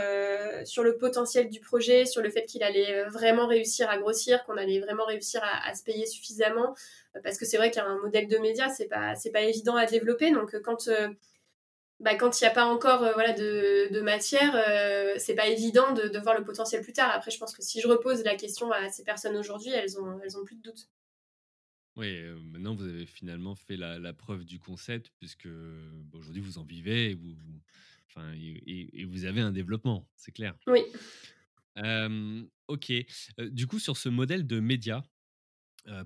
sur le potentiel du projet, sur le fait qu'il allait vraiment réussir à grossir, qu'on allait vraiment réussir à, à se payer suffisamment. parce que c'est vrai qu'un modèle de média, c'est pas, c'est pas évident à développer. Donc, quand bah, quand il n'y a pas encore euh, voilà, de, de matière, euh, c'est pas évident de, de, voir le potentiel plus tard. Après, je pense que si je repose la question à ces personnes aujourd'hui, elles ont, elles ont plus de doutes. Oui, euh, maintenant vous avez finalement fait la, la preuve du concept, puisque aujourd'hui vous en vivez et vous, enfin, et, vous avez un développement, c'est clair. Oui. ok. du coup, sur ce modèle de média,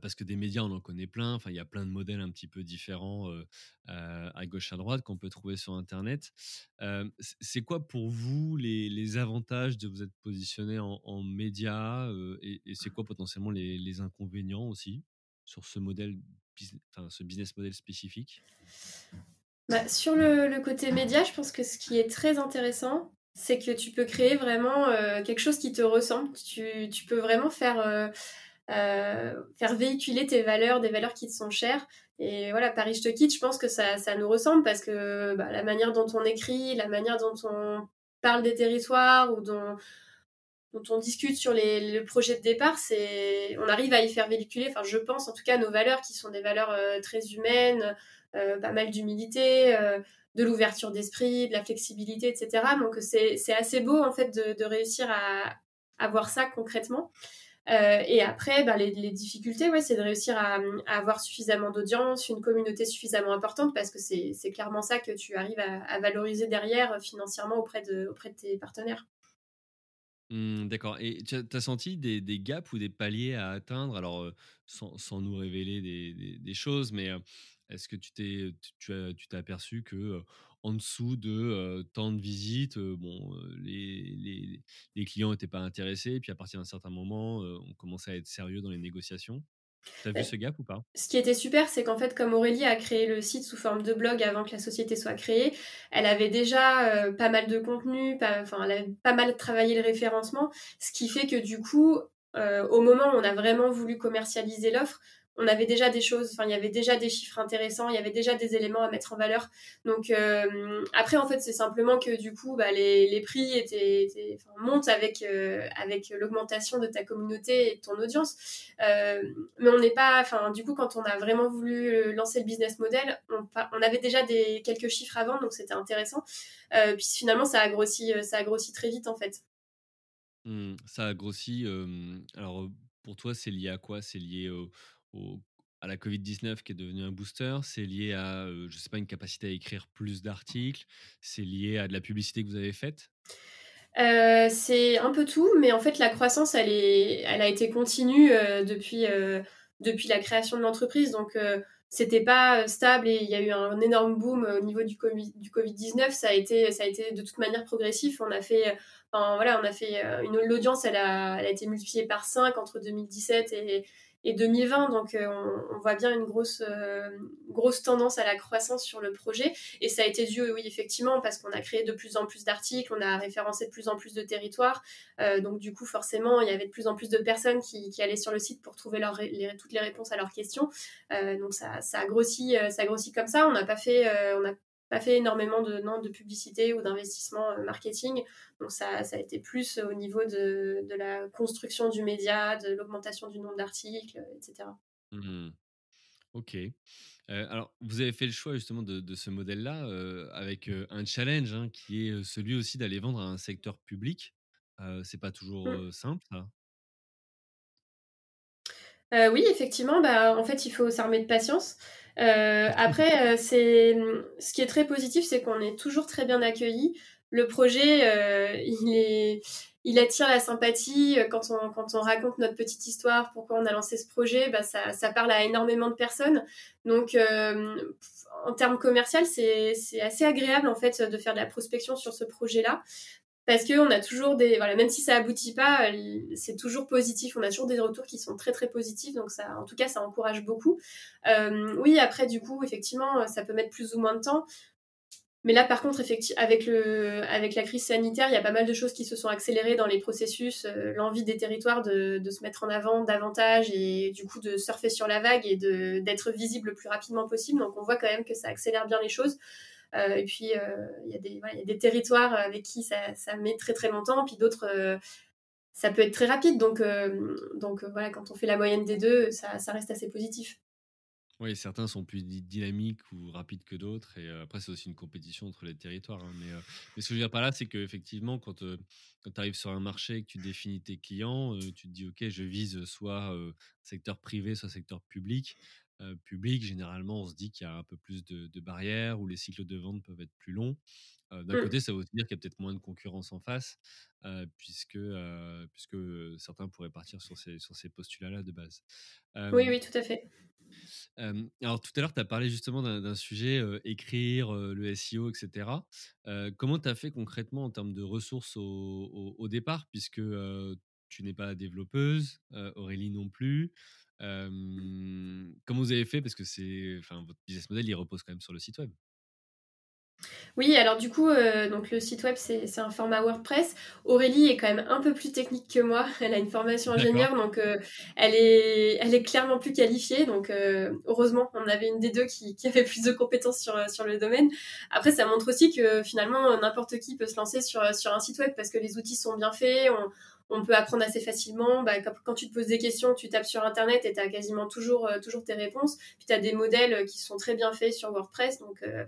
parce que des médias, on en connaît plein. Enfin, il y a plein de modèles un petit peu différents à gauche à droite qu'on peut trouver sur Internet. c'est quoi pour vous les, avantages de vous être positionné en, en médias et, c'est quoi potentiellement les, inconvénients aussi sur ce modèle, enfin, ce business model spécifique? Bah, Sur le, côté média, je pense que ce qui est très intéressant, c'est que tu peux créer vraiment quelque chose qui te ressemble. Tu, tu peux vraiment faire euh, faire véhiculer tes valeurs, des valeurs qui te sont chères. Et voilà, Paris, je te quitte, je pense que ça, ça nous ressemble parce que bah, la manière dont on écrit, la manière dont on parle des territoires ou dont, on discute sur les, le projet de départ, c'est, on arrive à y faire véhiculer, enfin, je pense en tout cas, nos valeurs qui sont des valeurs euh, très humaines, euh, pas mal d'humilité, de l'ouverture d'esprit, de la flexibilité, etc. Donc, c'est, assez beau en fait de, de réussir à, à voir ça concrètement. Euh, et après, bah, les, difficultés, ouais, c'est de réussir à, avoir suffisamment d'audience, une communauté suffisamment importante, parce que c'est clairement ça que tu arrives à, valoriser derrière euh, financièrement auprès de, auprès de tes partenaires. Mmh, d'accord. Et tu as, senti des, gaps ou des paliers à atteindre? Alors, euh, sans, nous révéler des, choses, mais est-ce que tu t'es tu, aperçu que en dessous de tant de visites, bon, les, les, les, clients n'étaient pas intéressés, et puis à partir d'un certain moment, on commençait à être sérieux dans les négociations. Tu as vu ce gap ou pas? Ce qui était super, c'est qu'en fait, comme Aurélie a créé le site sous forme de blog avant que la société soit créée, elle avait déjà pas mal de contenu, enfin, elle avait pas mal travaillé le référencement, ce qui fait que du coup, au moment où on a vraiment voulu commercialiser l'offre, on avait déjà des choses, enfin il y avait déjà des chiffres intéressants, il y avait déjà des éléments à mettre en valeur. Donc euh, après en fait c'est simplement que du coup bah, les, prix étaient, montent avec euh, avec l'augmentation de ta communauté et de ton audience. Euh, mais on n'est pas, enfin du coup quand on a vraiment voulu lancer le business model, on, avait déjà des quelques chiffres avant donc c'était intéressant. puis finalement ça a grossi, ça a grossi très vite en fait. Mmh, ça a grossi. alors pour toi c'est lié à quoi? C'est lié au à la Covid-19 qui est devenu un booster, c'est lié à, je sais pas, une capacité à écrire plus d'articles, c'est lié à de la publicité que vous avez faite? C'est un peu tout, mais en fait la croissance, elle, est, elle a été continue depuis, depuis la création de l'entreprise. Donc, c'était pas stable et il y a eu un énorme boom au niveau du Covid, du Covid-19. Ça a été, ça a été de toute manière progressif. On a fait, voilà, on a fait une l'audience, elle a, elle a été multipliée par 5 entre 2017 et, et 2020. Donc, euh, on, voit bien une grosse, euh, grosse tendance à la croissance sur le projet. Et ça a été dû, oui, effectivement, parce qu'on a créé de plus en plus d'articles, on a référencé de plus en plus de territoires. Euh, donc, du coup, forcément, il y avait de plus en plus de personnes qui, allaient sur le site pour trouver toutes les réponses à leurs questions. donc, ça, ça, a grossi, ça grossi comme ça. On n'a pas fait, pas fait énormément de, non, de publicité ou d'investissement euh, marketing. Donc ça, ça, a été plus au niveau de, de la construction du média, de l'augmentation du nombre d'articles, etc. Mmh. Ok. Euh, alors, vous avez fait le choix justement de, de ce modèle-là euh, avec un challenge hein, qui est celui aussi d'aller vendre à un secteur public. c'est pas toujours mmh. simple, ça oui, effectivement, bah, en fait, il faut s'armer de patience. Euh, après, euh, ce qui est très positif, c'est qu'on est toujours très bien accueillis. Le projet, euh, il attire la sympathie quand on raconte notre petite histoire, pourquoi on a lancé ce projet. Bah, ça, parle à énormément de personnes. Donc, en termes commercial, c'est assez agréable en fait de faire de la prospection sur ce projet-là parce qu'on a toujours des voilà même si ça aboutit pas c'est toujours positif. On a toujours des retours qui sont très très positifs. Donc ça en tout cas ça encourage beaucoup. Euh, oui après du coup effectivement ça peut mettre plus ou moins de temps. Mais là par contre effectivement avec le avec la crise sanitaire il y a pas mal de choses qui se sont accélérées dans les processus euh, l'envie des territoires de, de, se mettre en avant davantage et du coup de surfer sur la vague et de d'être visible le plus rapidement possible. Donc on voit quand même que ça accélère bien les choses. euh, et puis, euh, il y, a des territoires avec qui ça, ça met très très longtemps, puis d'autres euh, ça peut être très rapide. Donc, donc voilà, quand on fait la moyenne des deux, ça, ça reste assez positif. Oui, certains sont plus dynamiques ou rapides que d'autres. Et après, c'est aussi une compétition entre les territoires. Hein, mais, mais, ce que je veux dire par là, c'est qu'effectivement, quand, quand tu arrives sur un marché et que tu définis tes clients, tu te dis, OK, je vise soit secteur privé, soit secteur public. Euh, public, généralement, on se dit qu'il y a un peu plus de, barrières, ou les cycles de vente peuvent être plus longs. Euh, d'un mmh. côté, ça veut dire qu'il y a peut-être moins de concurrence en face, euh, puisque, puisque certains pourraient partir sur ces, sur ces postulats-là de base. oui, oui, tout à fait. alors tout à l'heure, tu as parlé justement d'un sujet, écrire, le SEO, etc. comment tu as fait concrètement en termes de ressources au, au départ, puisque tu n'es pas développeuse, Aurélie non plus comment vous avez fait? Parce que c'est, enfin, votre business model, il repose quand même sur le site web. Oui, alors du coup, euh, donc le site web, c'est un format WordPress. Aurélie est quand même un peu plus technique que moi. Elle a une formation ingénieur, donc euh, elle, est, elle est clairement plus qualifiée. Donc euh, heureusement, on avait une des deux qui, qui, avait plus de compétences sur, sur le domaine. Après, ça montre aussi que finalement, n'importe qui peut se lancer sur, sur un site web parce que les outils sont bien faits. On, on peut apprendre assez facilement. Bah, quand, tu te poses des questions, tu tapes sur Internet et tu as quasiment toujours, euh, toujours tes réponses. Puis tu as des modèles euh, qui sont très bien faits sur WordPress. Donc, euh,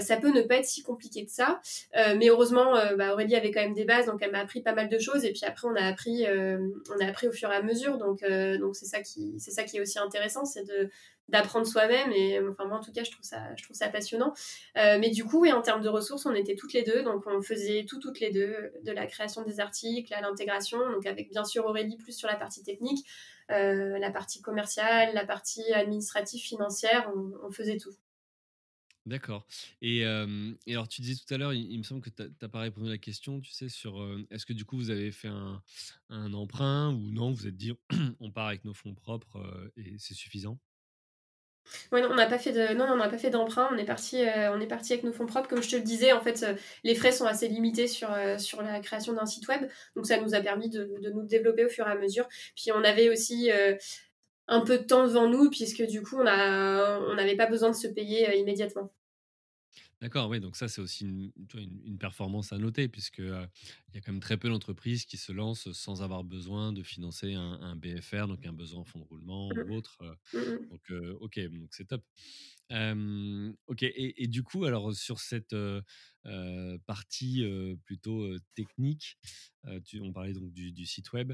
ça peut ne pas être si compliqué que ça. mais heureusement, bah, Aurélie avait quand même des bases. Donc, elle m'a appris pas mal de choses. Et puis après, on a appris, on a appris au fur et à mesure. Donc, donc c'est ça, qui, ça qui est aussi intéressant. C'est de, d'apprendre soi-même et enfin moi en tout cas je trouve ça je trouve ça passionnant. Euh, mais du coup oui en termes de ressources on était toutes les deux. Donc on faisait tout toutes les deux de la création des articles à l'intégration. Donc avec bien sûr Aurélie plus sur la partie technique euh, la partie commerciale la partie administrative financière on, faisait tout. D'accord. Et, alors, tu disais tout à l'heure, il, me semble que tu n'as pas répondu à la question, tu sais, sur est-ce que du coup vous avez fait un, un emprunt ou non, vous êtes dit on part avec nos fonds propres et c'est suffisant? Ouais, non, on n'a pas fait de, non, on n'a pas fait d'emprunt. On est parti, euh, on est parti avec nos fonds propres. Comme je te le disais, en fait, euh, les frais sont assez limités sur euh, sur la création d'un site web, donc ça nous a permis de, de, nous développer au fur et à mesure. Puis on avait aussi un peu de temps devant nous, puisque du coup, on a, on n'avait pas besoin de se payer immédiatement. D'accord, oui, donc ça, c'est aussi une, une, performance à noter, puisqu'il il y a quand même très peu d'entreprises qui se lancent sans avoir besoin de financer un, BFR, donc un besoin en fonds de roulement ou mmh. autre. Mmh, donc, ok, donc c'est top. ok, et, du coup, alors sur cette partie plutôt technique, tu, on parlait donc du, du site web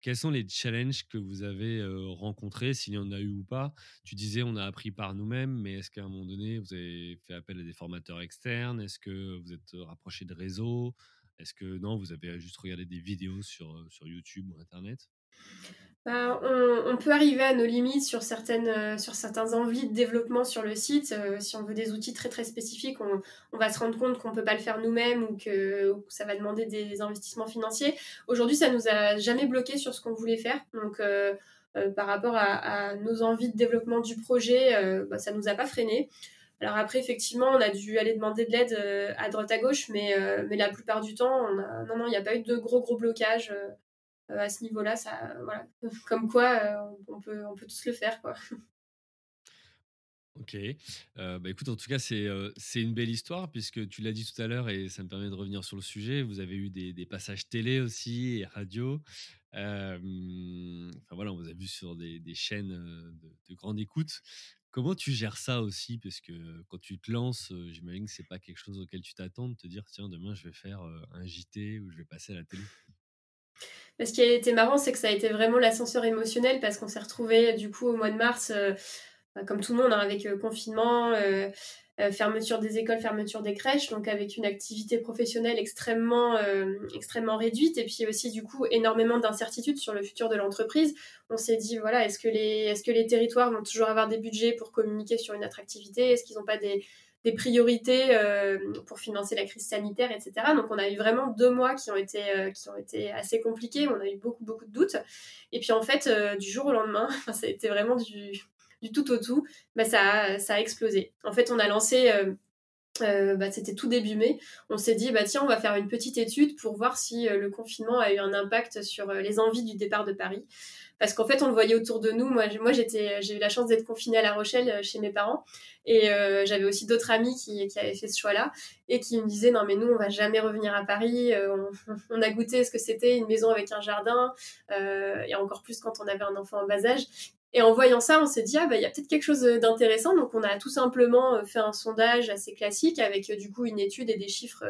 quels sont les challenges que vous avez rencontrés, s'il y en a eu ou pas? Tu disais on a appris par nous-mêmes, mais est-ce qu'à un moment donné, vous avez fait appel à des formateurs externes? Est-ce que vous êtes rapproché de réseaux Est-ce que non, vous avez juste regardé des vidéos sur, sur YouTube ou Internet? Bah, on, peut arriver à nos limites sur, certaines, euh, certains envies de développement sur le site. Euh, si on veut des outils très très spécifiques, on, va se rendre compte qu'on ne peut pas le faire nous-mêmes ou que, ça va demander des investissements financiers. Aujourd'hui, ça nous a jamais bloqué sur ce qu'on voulait faire. Donc, euh, par rapport à, nos envies de développement du projet, bah, ça ne nous a pas freiné. Alors après, effectivement, on a dû aller demander de l'aide à droite à gauche, mais, la plupart du temps, non, non, il n'y a pas eu de gros gros blocages. Euh, à ce niveau-là, ça, voilà, comme quoi euh, on peut, on peut tous le faire, quoi. Ok. Euh, bah écoute, en tout cas, c'est c'est une belle histoire puisque tu l'as dit tout à l'heure et ça me permet de revenir sur le sujet. Vous avez eu des, passages télé aussi et radio. enfin voilà, on vous a vu sur des, des chaînes de, de, grande écoute. Comment tu gères ça aussi? Parce que quand tu te lances, j'imagine que c'est pas quelque chose auquel tu t'attends de te dire tiens, demain je vais faire un JT ou je vais passer à la télé ce qui a été marrant, c'est que ça a été vraiment l'ascenseur émotionnel parce qu'on s'est retrouvé du coup au mois de mars, euh, bah, comme tout le monde, hein, avec euh, confinement, euh, fermeture des écoles, fermeture des crèches, donc avec une activité professionnelle extrêmement, réduite et puis aussi du coup énormément d'incertitudes sur le futur de l'entreprise. On s'est dit voilà, est-ce que les, est-ce que les territoires vont toujours avoir des budgets pour communiquer sur une attractivité? Est-ce qu'ils n'ont pas des des priorités euh, pour financer la crise sanitaire, etc. Donc on a eu vraiment deux mois qui ont été, euh, qui ont été assez compliqués, on a eu beaucoup, beaucoup de doutes. Et puis en fait, euh, du jour au lendemain, ça a été vraiment du, tout au tout, bah, ça, a, ça explosé. En fait, on a lancé... bah, c'était tout début mai, on s'est dit bah tiens on va faire une petite étude pour voir si le confinement a eu un impact sur les envies du départ de Paris parce qu'en fait on le voyait autour de nous. Moi, moi j'étais, j'ai eu la chance d'être confinée à La Rochelle euh, chez mes parents et euh, j'avais aussi d'autres amis qui, avaient fait ce choix-là et qui me disaient non mais nous on va jamais revenir à Paris. Euh, on, a goûté ce que c'était une maison avec un jardin et encore plus quand on avait un enfant en bas âge. Et en voyant ça, on s'est dit, ah bah il y a peut-être quelque chose d'intéressant. Donc on a tout simplement fait un sondage assez classique avec du coup une étude et des chiffres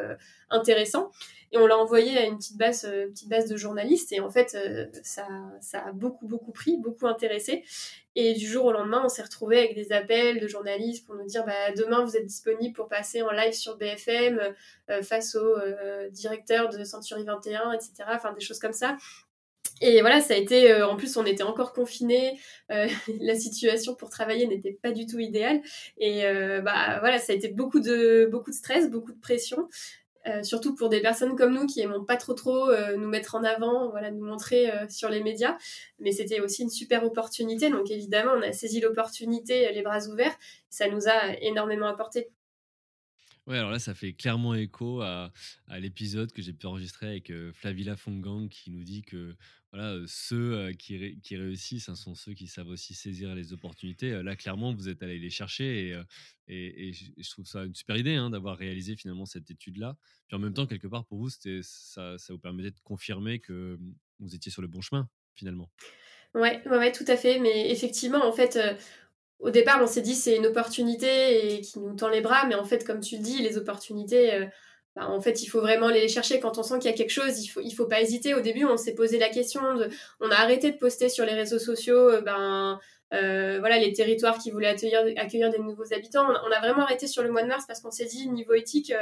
intéressants. Et on l'a envoyé à une petite base, euh, petite base de journalistes. Et en fait euh, ça, ça a beaucoup beaucoup pris, beaucoup intéressé. Et du jour au lendemain on s'est retrouvé avec des appels de journalistes pour nous dire bah, demain vous êtes disponible pour passer en live sur BFM euh, face au directeur de Century 21 etc enfin des choses comme ça et voilà, ça a été. en plus, on était encore confinés. la situation pour travailler n'était pas du tout idéale. Et bah voilà, ça a été beaucoup de beaucoup de stress, beaucoup de pression. Euh, surtout pour des personnes comme nous qui aimons pas trop trop euh, nous mettre en avant, voilà, nous montrer euh, sur les médias. Mais c'était aussi une super opportunité, donc évidemment on a saisi l'opportunité les bras ouverts. Ça nous a énormément apporté. Ouais, alors là, ça fait clairement écho à, l'épisode que j'ai pu enregistrer avec Flavilla Fongang qui nous dit que voilà, ceux qui, réussissent hein, sont ceux qui savent aussi saisir les opportunités. Là, clairement, vous êtes allé les chercher et, je trouve ça une super idée hein, d'avoir réalisé finalement cette étude-là. Puis en même temps, quelque part, pour vous, ça, ça vous permettait de confirmer que mmh, vous étiez sur le bon chemin finalement. Ouais, ouais, ouais, tout à fait. Mais effectivement, en fait, au départ, on s'est dit c'est une opportunité et qui nous tend les bras, mais en fait, comme tu le dis, les opportunités, euh, bah, en fait, il faut vraiment les chercher quand on sent qu'il y a quelque chose. Il faut, faut pas hésiter. Au début, on s'est posé la question de, on a arrêté de poster sur les réseaux sociaux, euh, ben. Euh, voilà les territoires qui voulaient accueillir, accueillir des nouveaux habitants. On, a vraiment arrêté sur le mois de mars parce qu'on s'est dit niveau éthique,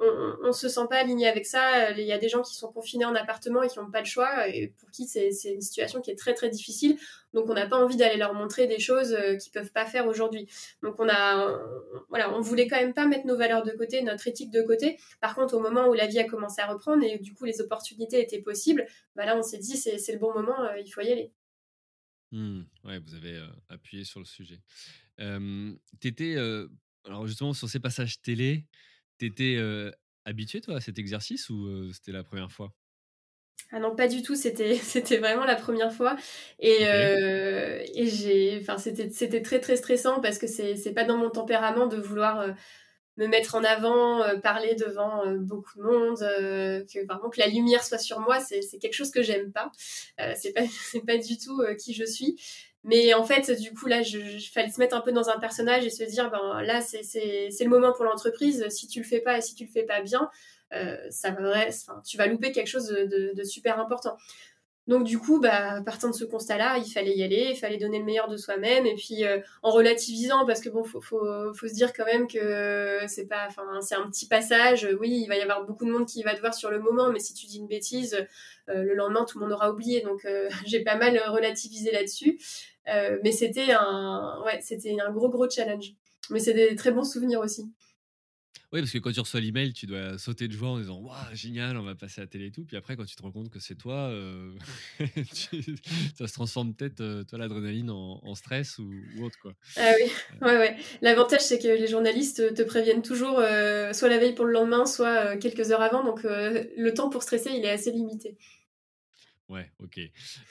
on, ne se sent pas aligné avec ça. Il y a des gens qui sont confinés en appartement et qui n'ont pas le choix, et pour qui c'est une situation qui est très très difficile. Donc on n'a pas envie d'aller leur montrer des choses euh, qu'ils peuvent pas faire aujourd'hui. Donc on a, voilà, on voulait quand même pas mettre nos valeurs de côté, notre éthique de côté. Par contre, au moment où la vie a commencé à reprendre et du coup les opportunités étaient possibles, bah là on s'est dit c'est le bon moment, euh, il faut y aller. Mmh, ouais, vous avez euh, appuyé sur le sujet. T'étais, alors justement sur ces passages télé, T'étais habitué, toi, à cet exercice ou c'était la première fois? Ah non, pas du tout. C'était, c'était vraiment la première fois. Et, et j'ai, enfin, c'était, c'était très, très stressant parce que c'est, c'est pas dans mon tempérament de vouloir me mettre en avant, parler devant beaucoup de monde, que vraiment que la lumière soit sur moi. C'est, quelque chose que j'aime pas. c'est pas, c'est pas du tout qui je suis. Mais en fait, du coup, là, je, fallait se mettre un peu dans un personnage et se dire, ben là, c'est le moment pour l'entreprise. Si tu le fais pas et si tu le fais pas bien, euh, ça va, tu vas louper quelque chose de, super important. Donc du coup, bah, partant de ce constat-là, il fallait y aller, il fallait donner le meilleur de soi-même, et puis euh, en relativisant, parce que bon, faut, se dire quand même que c'est pas, enfin, c'est un petit passage. Oui, il va y avoir beaucoup de monde qui va te voir sur le moment, mais si tu dis une bêtise, euh, le lendemain, tout le monde aura oublié. Donc euh, j'ai pas mal relativisé là-dessus, mais c'était un, ouais, c'était un gros gros challenge. Mais c'est des très bons souvenirs aussi. Oui, parce que quand tu reçois l'email, tu dois sauter de joie en disant Waouh, génial, on va passer à la télé et tout. Puis après, quand tu te rends compte que c'est toi, euh, ça se transforme peut-être, euh, toi, l'adrénaline en, stress ou, autre. Quoi. Ah oui, ouais, ouais. L'avantage, c'est que les journalistes te préviennent toujours euh, soit la veille pour le lendemain, soit quelques heures avant. Donc le temps pour stresser, il est assez limité. Ouais, ok.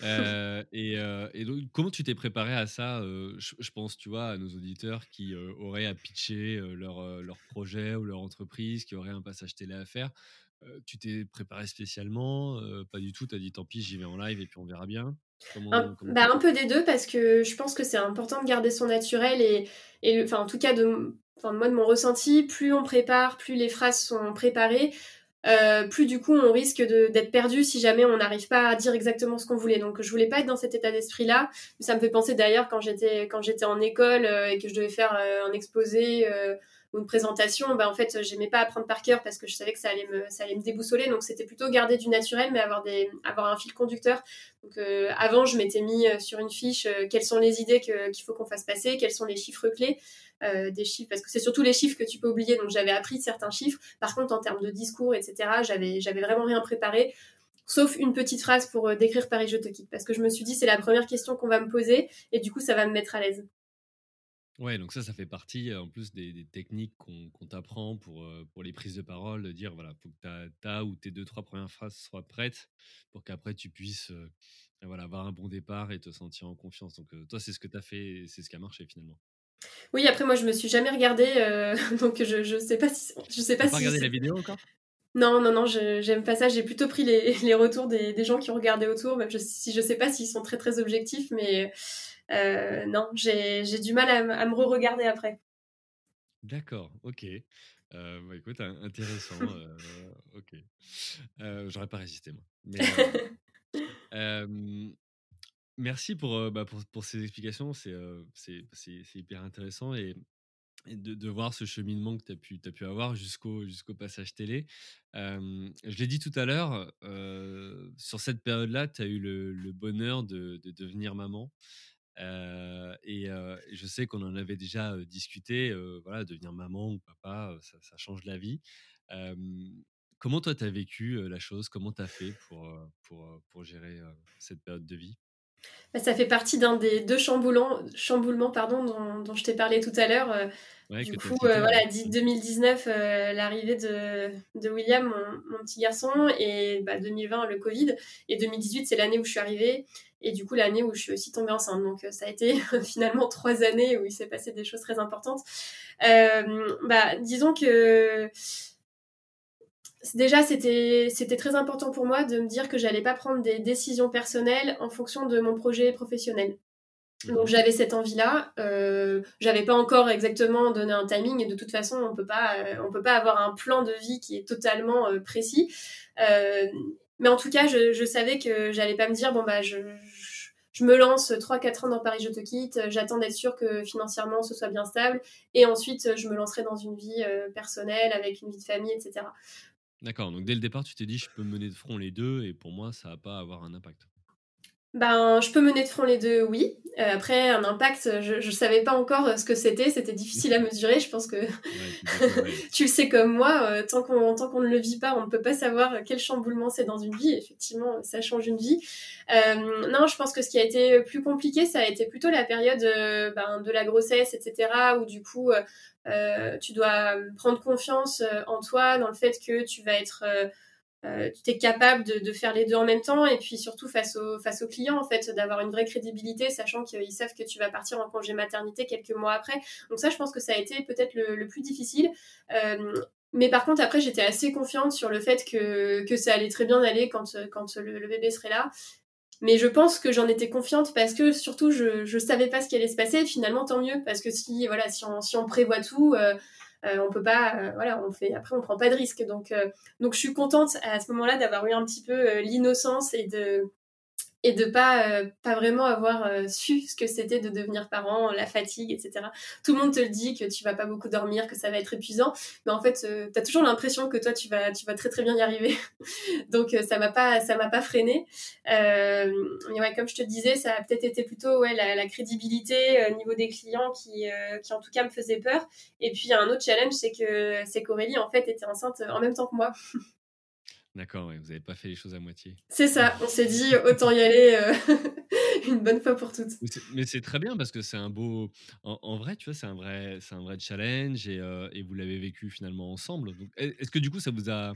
Euh, et, euh, et donc, comment tu t'es préparé à ça euh, je, pense, tu vois, à nos auditeurs qui auraient à pitcher leur, leur projet ou leur entreprise, qui auraient un passage télé à faire. tu t'es préparé spécialement Pas du tout, tu as dit tant pis, j'y vais en live et puis on verra bien. un, bah, un peu des deux parce que je pense que c'est important de garder son naturel et, et enfin, en tout cas, de, moi, de mon ressenti, plus on prépare, plus les phrases sont préparées, euh, plus du coup on risque d'être perdu si jamais on n'arrive pas à dire exactement ce qu'on voulait. Donc je voulais pas être dans cet état d'esprit-là. Ça me fait penser d'ailleurs quand j'étais quand j'étais en école euh, et que je devais faire euh, un exposé présentation, bah en fait j'aimais pas apprendre par cœur parce que je savais que ça allait me ça allait me déboussoler. Donc c'était plutôt garder du naturel mais avoir des avoir un fil conducteur. Donc avant je m'étais mis sur une fiche quelles sont les idées qu'il faut qu'on fasse passer, quels sont les chiffres clés. Euh, des chiffres, parce que c'est surtout les chiffres que tu peux oublier. Donc j'avais appris certains chiffres. Par contre, en termes de discours, etc., j'avais, j'avais vraiment rien préparé, sauf une petite phrase pour euh, décrire Paris, je te quitte. Parce que je me suis dit, c'est la première question qu'on va me poser, et du coup, ça va me mettre à l'aise. Ouais, donc ça, ça fait partie en plus des, techniques qu'on, t'apprend pour, euh, pour les prises de parole, de dire, voilà, faut que ta, ou tes deux, trois premières phrases soient prêtes pour qu'après tu puisses voilà, avoir un bon départ et te sentir en confiance. Donc toi, c'est ce que tu as fait, c'est ce qui a marché finalement. Oui, après moi je me suis jamais regardée, euh, donc je je sais pas si je sais pas, pas regardé la vidéo encore? Non, non, non, j'aime pas ça. J'ai plutôt pris les, les retours des, des, gens qui ont regardé autour, même si je sais pas s'ils sont très très objectifs, mais euh, non, j'ai du mal à, à me re-regarder après. D'accord, ok. Euh, bah, écoute, intéressant. ok. J'aurais pas résisté moi. Mais, Merci pour, bah, pour, pour, ces explications. C'est hyper intéressant et, de, de, voir ce cheminement que tu as pu, as pu avoir jusqu'au jusqu'au passage télé. je l'ai dit tout à l'heure, sur cette période-là, tu as eu le, le bonheur de, de, devenir maman. Et, je sais qu'on en avait déjà discuté. voilà, devenir maman ou papa, ça, ça change la vie. comment toi, tu as vécu la chose? Comment tu as fait pour, pour, pour gérer cette période de vie? Bah, ça fait partie d'un des deux chamboulements pardon, dont, je t'ai parlé tout à l'heure. Euh, du coup, euh, voilà, 2019, euh, l'arrivée de, de, William, mon, petit garçon, et bah, 2020, le Covid. Et 2018, c'est l'année où je suis arrivée, et du coup, l'année où je suis aussi tombée enceinte. Donc, ça a été finalement trois années où il s'est passé des choses très importantes. bah, disons que déjà c'était c'était très important pour moi de me dire que j'allais pas prendre des décisions personnelles en fonction de mon projet professionnel. Donc mhm. j'avais cette envie-là. Euh, j'avais pas encore exactement donné un timing et de toute façon on peut pas euh, on peut pas avoir un plan de vie qui est totalement euh, précis. Euh, mais en tout cas je, je savais que j'allais pas me dire bon bah je, je me lance 3-4 ans dans Paris je te quitte. J'attends d'être sûre que financièrement ce soit bien stable et ensuite je me lancerai dans une vie personnelle avec une vie de famille etc. D'accord, donc dès le départ, tu t'es dit, je peux mener de front les deux, et pour moi, ça va pas avoir un impact. Ben, je peux mener de front les deux, oui. Euh, après, un impact, je ne savais pas encore euh, ce que c'était, c'était difficile à mesurer. Je pense que tu le sais comme moi, euh, tant qu'on tant qu'on ne le vit pas, on ne peut pas savoir quel chamboulement c'est dans une vie. Effectivement, ça change une vie. non, je pense que ce qui a été plus compliqué, ça a été plutôt la période ben, de la grossesse, etc., où du coup, tu dois prendre confiance en toi, dans le fait que tu vas être euh, tu es capable de, faire les deux en même temps et puis surtout face aux face clients en fait d'avoir une vraie crédibilité sachant qu'ils savent que tu vas partir en congé maternité quelques mois après. Donc ça je pense que ça a été peut-être le, plus difficile. Euh, mais par contre après j'étais assez confiante sur le fait que, ça allait très bien aller quand, le, bébé serait là. Mais je pense que j'en étais confiante parce que surtout je je savais pas ce qui allait se passer. Finalement tant mieux parce que si voilà si on si on prévoit tout euh, euh, on peut pas, euh, voilà, on fait, après on prend pas de risque. Donc, euh, donc je suis contente à ce moment-là d'avoir eu un petit peu l'innocence et de et de pas pas vraiment avoir su ce que c'était de devenir parent, la fatigue, etc. Tout le monde te le dit que tu vas pas beaucoup dormir, que ça va être épuisant, mais en fait, tu as toujours l'impression que toi, tu vas, tu vas très très bien y arriver. Donc, ça m'a pas, ça m'a pas freiné. comme je te disais, ça a peut-être été plutôt ouais, la, la crédibilité au niveau des clients qui, qui, en tout cas, me faisait peur. Et puis, un autre challenge, c'est que c'est qu'Aurélie, en fait, était enceinte en même temps que moi. D'accord, vous n'avez pas fait les choses à moitié. C'est ça, on s'est dit autant y aller euh, une bonne fois pour toutes. Mais c'est très bien parce que c'est un beau. En, vrai, tu vois, c'est un vrai, un vrai challenge et, euh, et vous l'avez vécu finalement ensemble. Est-ce que du coup, ça vous a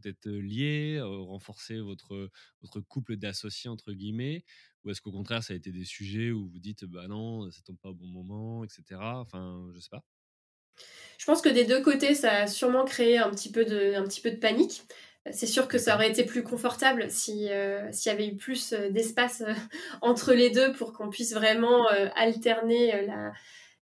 peut-être lié, euh, renforcé votre, votre couple d'associés entre guillemets, ou est-ce qu'au contraire, ça a été des sujets où vous dites, bah non, ça tombe pas au bon moment, etc. Enfin, je sais pas? Je pense que des deux côtés, ça a sûrement créé un petit peu de, un petit peu de panique. C'est sûr que ça aurait été plus confortable si euh, s'il y avait eu plus euh, d'espace euh, entre les deux pour qu'on puisse vraiment alterner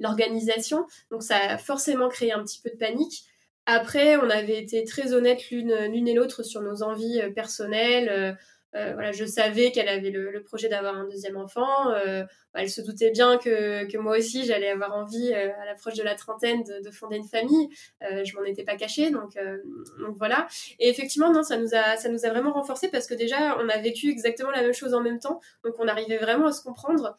l'organisation. Donc ça a forcément créé un petit peu de panique. Après, on avait été très honnêtes l'une et l'autre sur nos envies personnelles. Euh, voilà, je savais qu'elle avait le, projet d'avoir un deuxième enfant. Euh, elle se doutait bien que, que moi aussi, j'allais avoir envie, euh, à l'approche de la trentaine, de, fonder une famille. je m'en étais pas cachée, donc, donc voilà. Et effectivement, non, ça nous a, ça nous a vraiment renforcé parce que déjà, on a vécu exactement la même chose en même temps, donc on arrivait vraiment à se comprendre.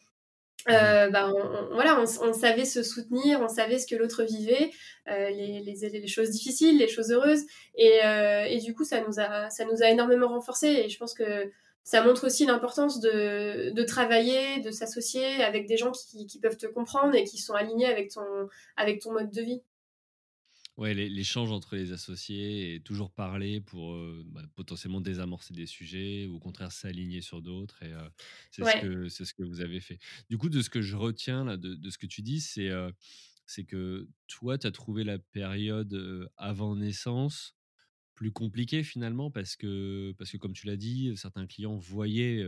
Euh, bah, on, voilà, on, savait se soutenir, on savait ce que l'autre vivait, euh, les, les, les, choses difficiles, les choses heureuses, et, euh, et, du coup, ça nous a, ça nous a énormément renforcé. Et je pense que ça montre aussi l'importance de, de, travailler, de s'associer avec des gens qui, qui, peuvent te comprendre et qui sont alignés avec ton, avec ton mode de vie. Ouais, l'échange entre les associés et toujours parler pour euh, bah, potentiellement désamorcer des sujets ou au contraire s'aligner sur d'autres. Et euh, c'est ce, que, ce que vous avez fait. Du coup, de ce que je retiens là, de, de ce que tu dis, c'est euh, c'est que toi, tu as trouvé la période avant naissance plus compliquée finalement parce que, parce que comme tu l'as dit, certains clients voyaient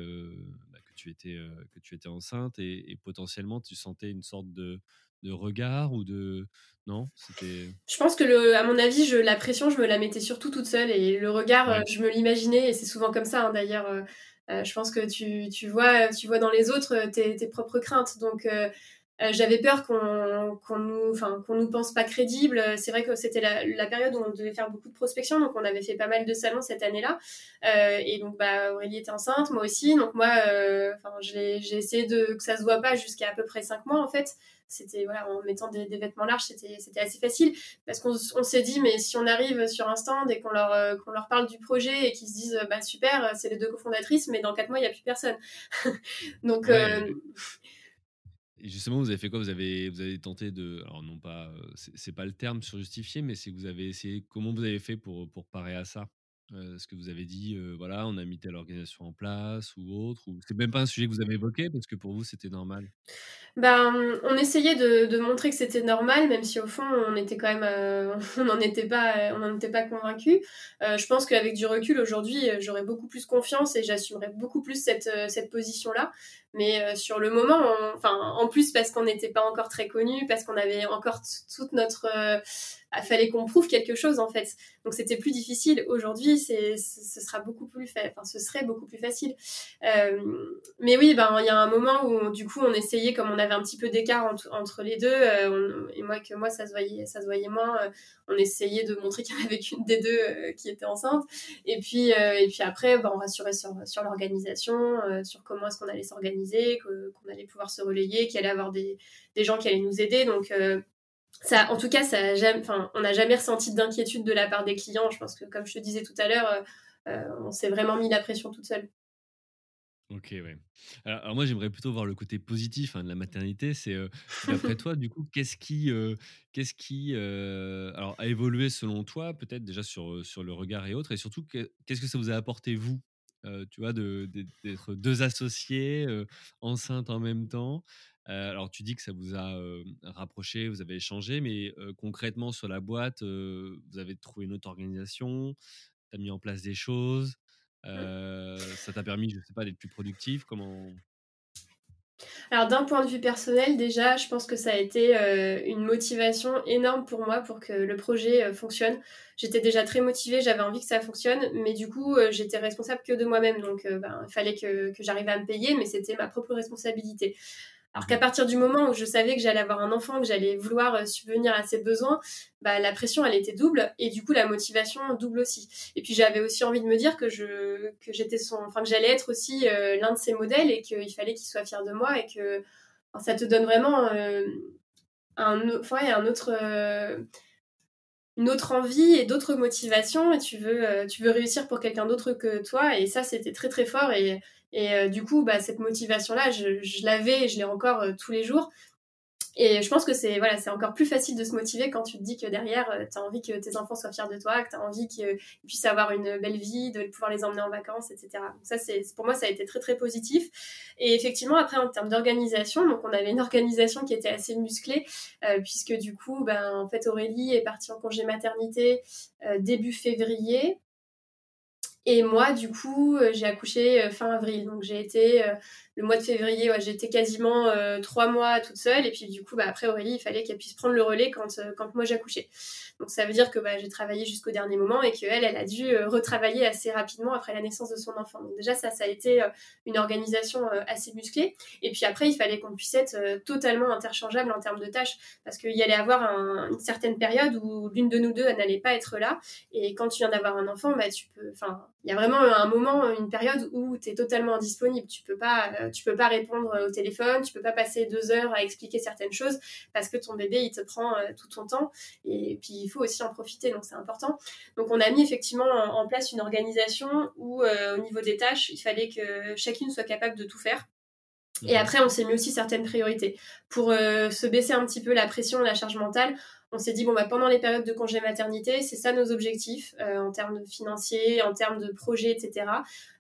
bah, que, tu étais, que tu étais enceinte et, et potentiellement tu sentais une sorte de, de regard ou de non c'était je pense que le, à mon avis je la pression je me la mettais surtout toute seule et le regard euh, je me l'imaginais et c'est souvent comme ça hein, d'ailleurs euh, euh, je pense que tu, tu, vois tu vois dans les autres tes, tes propres craintes. Donc j'avais peur qu'on qu'on nous enfin qu'on nous pense pas crédible c'est vrai que c'était la, la, période où on devait faire beaucoup de prospection donc on avait fait pas mal de salons cette année là et donc bah Aurélie était enceinte moi aussi. Donc moi enfin j'ai essayé de que ça se voit pas jusqu'à à peu près cinq mois en fait c'était voilà, en mettant des, vêtements larges, c'était, c'était assez facile parce qu'on on s'est dit mais si on arrive sur un stand et qu'on leur euh, qu'on leur parle du projet et qu'ils se disent bah super, c'est les deux cofondatrices, mais dans quatre mois il y a plus personne. Donc euh, Et justement, vous avez fait quoi? Vous avez, vous avez tenté de, alors non pas, euh, c'est pas le terme sur justifier, mais c'est que vous avez essayé. Comment vous avez fait pour pour parer à ça? Est-ce que vous avez dit, voilà, on a mis telle organisation en place ou autre Ou c'est même pas un sujet que vous avez évoqué parce que pour vous c'était normal? Ben, on essayait de, montrer que c'était normal, même si au fond on était quand même, euh, on n'en était pas, on n'en était pas convaincu. Euh, je pense qu'avec du recul aujourd'hui, j'aurais beaucoup plus confiance et j'assumerais beaucoup plus cette cette position-là. Mais euh, sur le moment, enfin, en plus parce qu'on n'était pas encore très connu, parce qu'on avait encore toute notre, il fallait qu'on prouve quelque chose en fait. Donc c'était plus difficile. Aujourd'hui, c'est, ce sera beaucoup plus, enfin, ce serait beaucoup plus facile. mais oui, ben il y a un moment où du coup on essayait comme on avait un petit peu d'écart entre, les deux, euh, et moi que moi ça se voyait, ça se voyait moins. Euh, on essayait de montrer qu'il y en avait qu'une des deux euh, qui était enceinte. Et puis et puis après, bah, on rassurait sur, sur l'organisation, sur comment est-ce qu'on allait s'organiser, qu'on allait pouvoir se relayer, qu'il allait avoir des, gens qui allaient nous aider. Donc ça, en tout cas, ça jamais, enfin, on n'a jamais ressenti d'inquiétude de la part des clients. Je pense que, comme je te disais tout à l'heure, on s'est vraiment mis la pression toute seule. Ok, ouais. Alors, moi, j'aimerais plutôt voir le côté positif hein, de la maternité. C'est d'après toi, du coup, qu'est-ce qui, qu'est-ce qui, alors, a évolué selon toi, peut-être déjà sur sur le regard et autres, et surtout, qu'est-ce que ça vous a apporté vous, tu vois, de, d'être deux associés enceintes en même temps. alors, tu dis que ça vous a rapproché, vous avez échangé, mais concrètement sur la boîte, vous avez trouvé une autre organisation, tu as mis en place des choses. Euh, ça t'a permis, je sais pas, d'être plus productif Comment alors d'un point de vue personnel, déjà, je pense que ça a été euh, une motivation énorme pour moi pour que le projet euh, fonctionne. J'étais déjà très motivée, j'avais envie que ça fonctionne, mais du coup, euh, j'étais responsable que de moi-même, donc ben, il fallait que, que j'arrive à me payer, mais c'était ma propre responsabilité. Alors qu'à partir du moment où je savais que j'allais avoir un enfant, que j'allais vouloir euh, subvenir à ses besoins, bah, la pression, elle était double et du coup, la motivation double aussi. Et puis, j'avais aussi envie de me dire que je, que j'étais son, enfin, que j'allais être aussi euh, l'un de ses modèles et qu'il fallait qu'il soit fier de moi et que ça te donne vraiment euh, un, enfin, un autre, une autre envie et d'autres motivations et tu veux, tu veux réussir pour quelqu'un d'autre que toi et ça, c'était très, très fort et, et euh, du coup, bah, cette motivation-là, je, je l'avais et je l'ai encore euh, tous les jours. Et je pense que c'est voilà, c'est encore plus facile de se motiver quand tu te dis que derrière, euh, tu as envie que tes enfants soient fiers de toi, que tu as envie qu'ils puissent avoir une belle vie, de pouvoir les emmener en vacances, etc. Donc ça, c'est pour moi, ça a été très très positif. Et effectivement, après, en termes d'organisation, donc on avait une organisation qui était assez musclée, puisque du coup, ben, en fait, Aurélie est partie en congé maternité début février. Et moi, du coup, euh, j'ai accouché euh, fin avril. Donc j'ai été euh, le mois de février, j'étais quasiment trois mois toute seule. Et puis du coup, bah, après Aurélie, il fallait qu'elle puisse prendre le relais quand, quand moi j'accouchais. Donc ça veut dire que bah, j'ai travaillé jusqu'au dernier moment et qu'elle, elle a dû retravailler assez rapidement après la naissance de son enfant. Donc déjà, ça, ça a été une organisation assez musclée. Et puis après, il fallait qu'on puisse être totalement interchangeable en termes de tâches. Parce qu'il y allait avoir une certaine période où l'une de nous deux, n'allait pas être là. Et quand tu viens d'avoir un enfant, bah, tu peux... Enfin, il y a vraiment un moment, une période où tu es totalement indisponible. Tu peux pas, euh, tu peux pas répondre au téléphone, tu peux pas passer deux heures à expliquer certaines choses parce que ton bébé, il te prend euh, tout ton temps. Et puis, il faut aussi en profiter, donc c'est important. Donc, on a mis effectivement en place une organisation où, euh, au niveau des tâches, il fallait que chacune soit capable de tout faire. Et après, on s'est mis aussi certaines priorités pour se baisser un petit peu la pression, la charge mentale on s'est dit bon bah pendant les périodes de congé maternité c'est ça nos objectifs euh, en termes financiers en termes de projets etc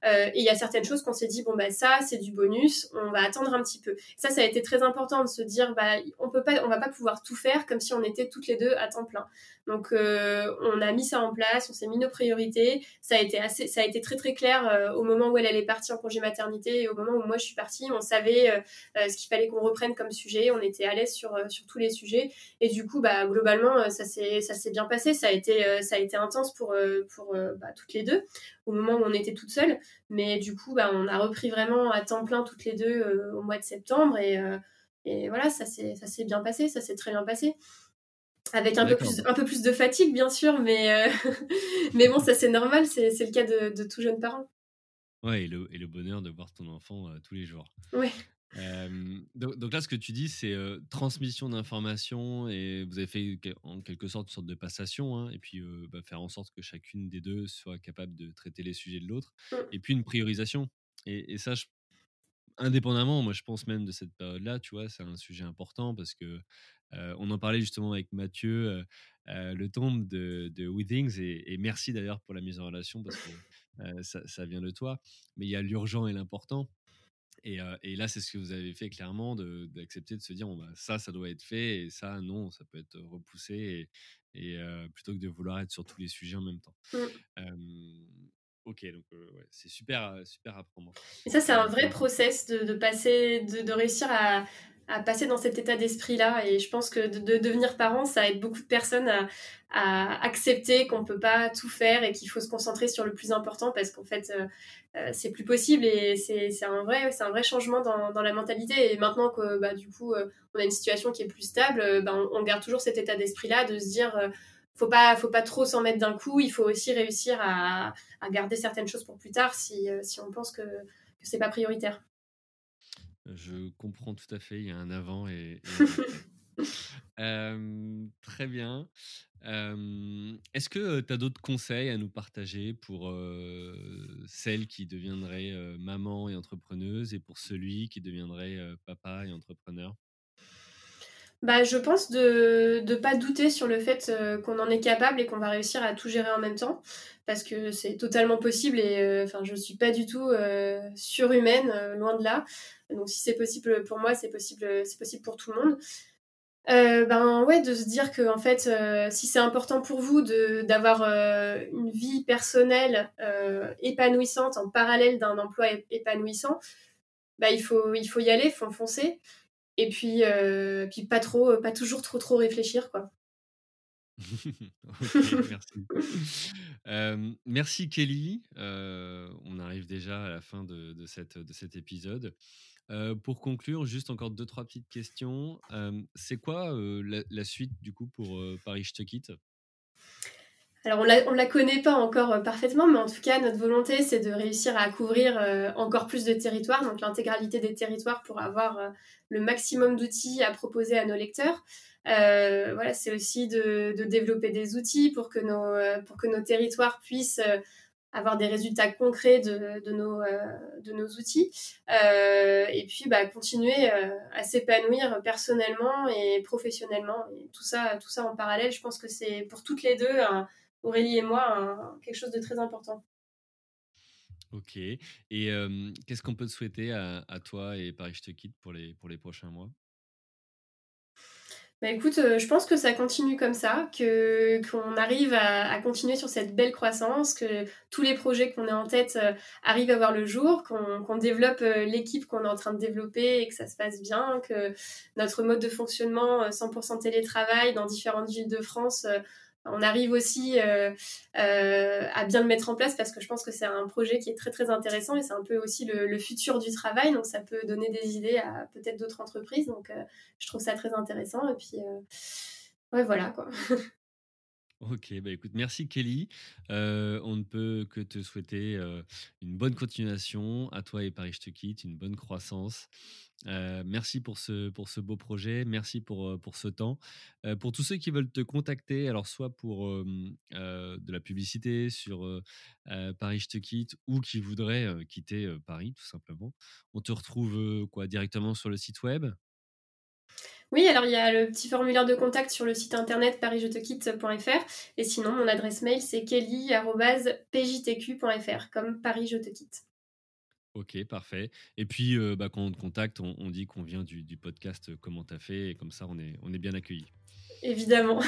euh, et il y a certaines choses qu'on s'est dit bon bah ça c'est du bonus on va attendre un petit peu. Ça ça a été très important de se dire bah on peut pas on va pas pouvoir tout faire comme si on était toutes les deux à temps plein. Donc euh, on a mis ça en place on s'est mis nos priorités. Ça a été assez ça a été très très clair au moment où elle, est partie en congé maternité et au moment où moi je suis partie. On savait ce qu'il fallait qu'on reprenne comme sujet. On était à l'aise sur sur tous les sujets. Et du coup globalement, euh, ça s'est ça s'est bien passé. Ça a été euh, ça a été intense pour euh, pour bah, toutes les deux au moment où on était toutes seules. Mais du coup, bah, on a repris vraiment à temps plein toutes les deux au mois de septembre et et voilà, ça s'est ça s'est bien passé, ça s'est très bien passé. Avec un peu, plus, un peu plus de fatigue, bien sûr, mais, mais bon, ça c'est normal, c'est le cas de, de tout jeune parent. Ouais, et le, et le bonheur de voir ton enfant tous les jours. Ouais donc, là, ce que tu dis, c'est transmission d'informations et vous avez fait en quelque sorte une sorte de passation, hein, et puis bah, faire en sorte que chacune des deux soit capable de traiter les sujets de l'autre, mmh. et puis une priorisation. Et, ça, indépendamment, moi je pense même de cette période-là, tu vois, c'est un sujet important parce que on en parlait justement avec Mathieu, le tombe de, de Withings, et, et merci d'ailleurs pour la mise en relation parce que ça, ça, vient de toi, mais il y a l'urgent et l'important. Et, là, c'est ce que vous avez fait clairement, d'accepter de, se dire, bon, bah, ça, ça doit être fait, et ça, non, ça peut être repoussé, et, plutôt que de vouloir être sur tous les sujets en même temps. Mmh. ok, donc c'est super, super à apprendre. Et ça, c'est un vrai process de, de passer, de, de, réussir à, à passer dans cet état d'esprit-là. Et je pense que de, devenir parent, ça aide beaucoup de personnes à, accepter qu'on ne peut pas tout faire et qu'il faut se concentrer sur le plus important parce qu'en fait, euh, euh, c'est plus possible et c'est un, vrai, un vrai changement dans, la mentalité. Et maintenant que bah, du coup, euh, on a une situation qui est plus stable, bah, on, garde toujours cet état d'esprit-là de se dire faut pas faut pas trop s'en mettre d'un coup il faut aussi réussir à, garder certaines choses pour plus tard si, si on pense que, que c'est pas prioritaire je comprends tout à fait, il y a un avant et, très bien. Est-ce que tu as d'autres conseils à nous partager pour celle qui deviendrait maman et entrepreneuse et pour celui qui deviendrait papa et entrepreneur? Bah, je pense de ne pas douter sur le fait euh, qu'on en est capable et qu'on va réussir à tout gérer en même temps, parce que c'est totalement possible et euh, je suis pas du tout euh, surhumaine, loin de là. Donc si c'est possible pour moi, c'est possible, possible pour tout le monde. ben ouais, de se dire que en fait, si c'est important pour vous d'avoir une vie personnelle épanouissante en parallèle d'un emploi épanouissant, bah, il, faut, il faut y aller, il faut foncer. Et puis, puis pas trop, pas toujours trop trop réfléchir quoi. merci. merci Kelly. on arrive déjà à la fin de, cet épisode. pour conclure, juste encore deux, trois petites questions. c'est quoi la, suite du coup pour Paris Je te quitte? Alors on ne la connaît pas encore parfaitement, mais en tout cas notre volonté c'est de réussir à couvrir encore plus de territoires, donc l'intégralité des territoires pour avoir le maximum d'outils à proposer à nos lecteurs. Euh, voilà, c'est aussi de, développer des outils pour que nos, euh, pour que nos territoires puissent euh, avoir des résultats concrets de, de nos, de nos outils. et puis, bah, continuer à s'épanouir personnellement et professionnellement. Et tout ça, tout ça en parallèle, je pense que c'est pour toutes les deux, Aurélie et moi, quelque chose de très important. Ok. Et qu'est-ce qu'on peut te souhaiter à, à, toi et Paris Je te quitte pour les, pour les prochains mois? Bah écoute, euh, je pense que ça continue comme ça, que qu'on arrive à, continuer sur cette belle croissance, que tous les projets qu'on a en tête euh, arrivent à voir le jour, qu'on développe euh, l'équipe qu'on est en train de développer et que ça se passe bien, que notre mode de fonctionnement 100% télétravail dans différentes villes de France on arrive aussi euh, euh, à bien le mettre en place parce que je pense que c'est un projet qui est très très intéressant et c'est un peu aussi le, futur du travail donc ça peut donner des idées à peut-être d'autres entreprises donc euh, je trouve ça très intéressant et puis ouais voilà Ok, bah écoute, merci Kelly. on ne peut que te souhaiter une bonne continuation à toi et Paris Je te quitte, une bonne croissance. Merci pour ce, pour ce beau projet, merci pour, pour ce temps. pour tous ceux qui veulent te contacter, alors soit pour de la publicité sur Paris Je te quitte ou qui voudraient quitter Paris tout simplement, on te retrouve quoi directement sur le site web? Oui, alors il y a le petit formulaire de contact sur le site internet parisjetequitte.fr et sinon mon adresse mail c'est kelly.pjtq.fr comme Paris je te quitte. Ok, parfait. Et puis euh, bah, quand on te contacte, on, dit qu'on vient du, podcast euh, Comment t'as fait? Et comme ça on est, on est bien accueilli. Évidemment.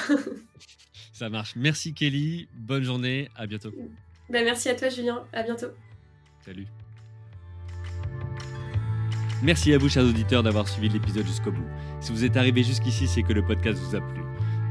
ça marche. Merci Kelly, bonne journée, à bientôt. Ben, merci à toi Julien, à bientôt. Salut. Merci à vous, chers auditeurs, d'avoir suivi l'épisode jusqu'au bout. Si vous êtes arrivé jusqu'ici, c'est que le podcast vous a plu.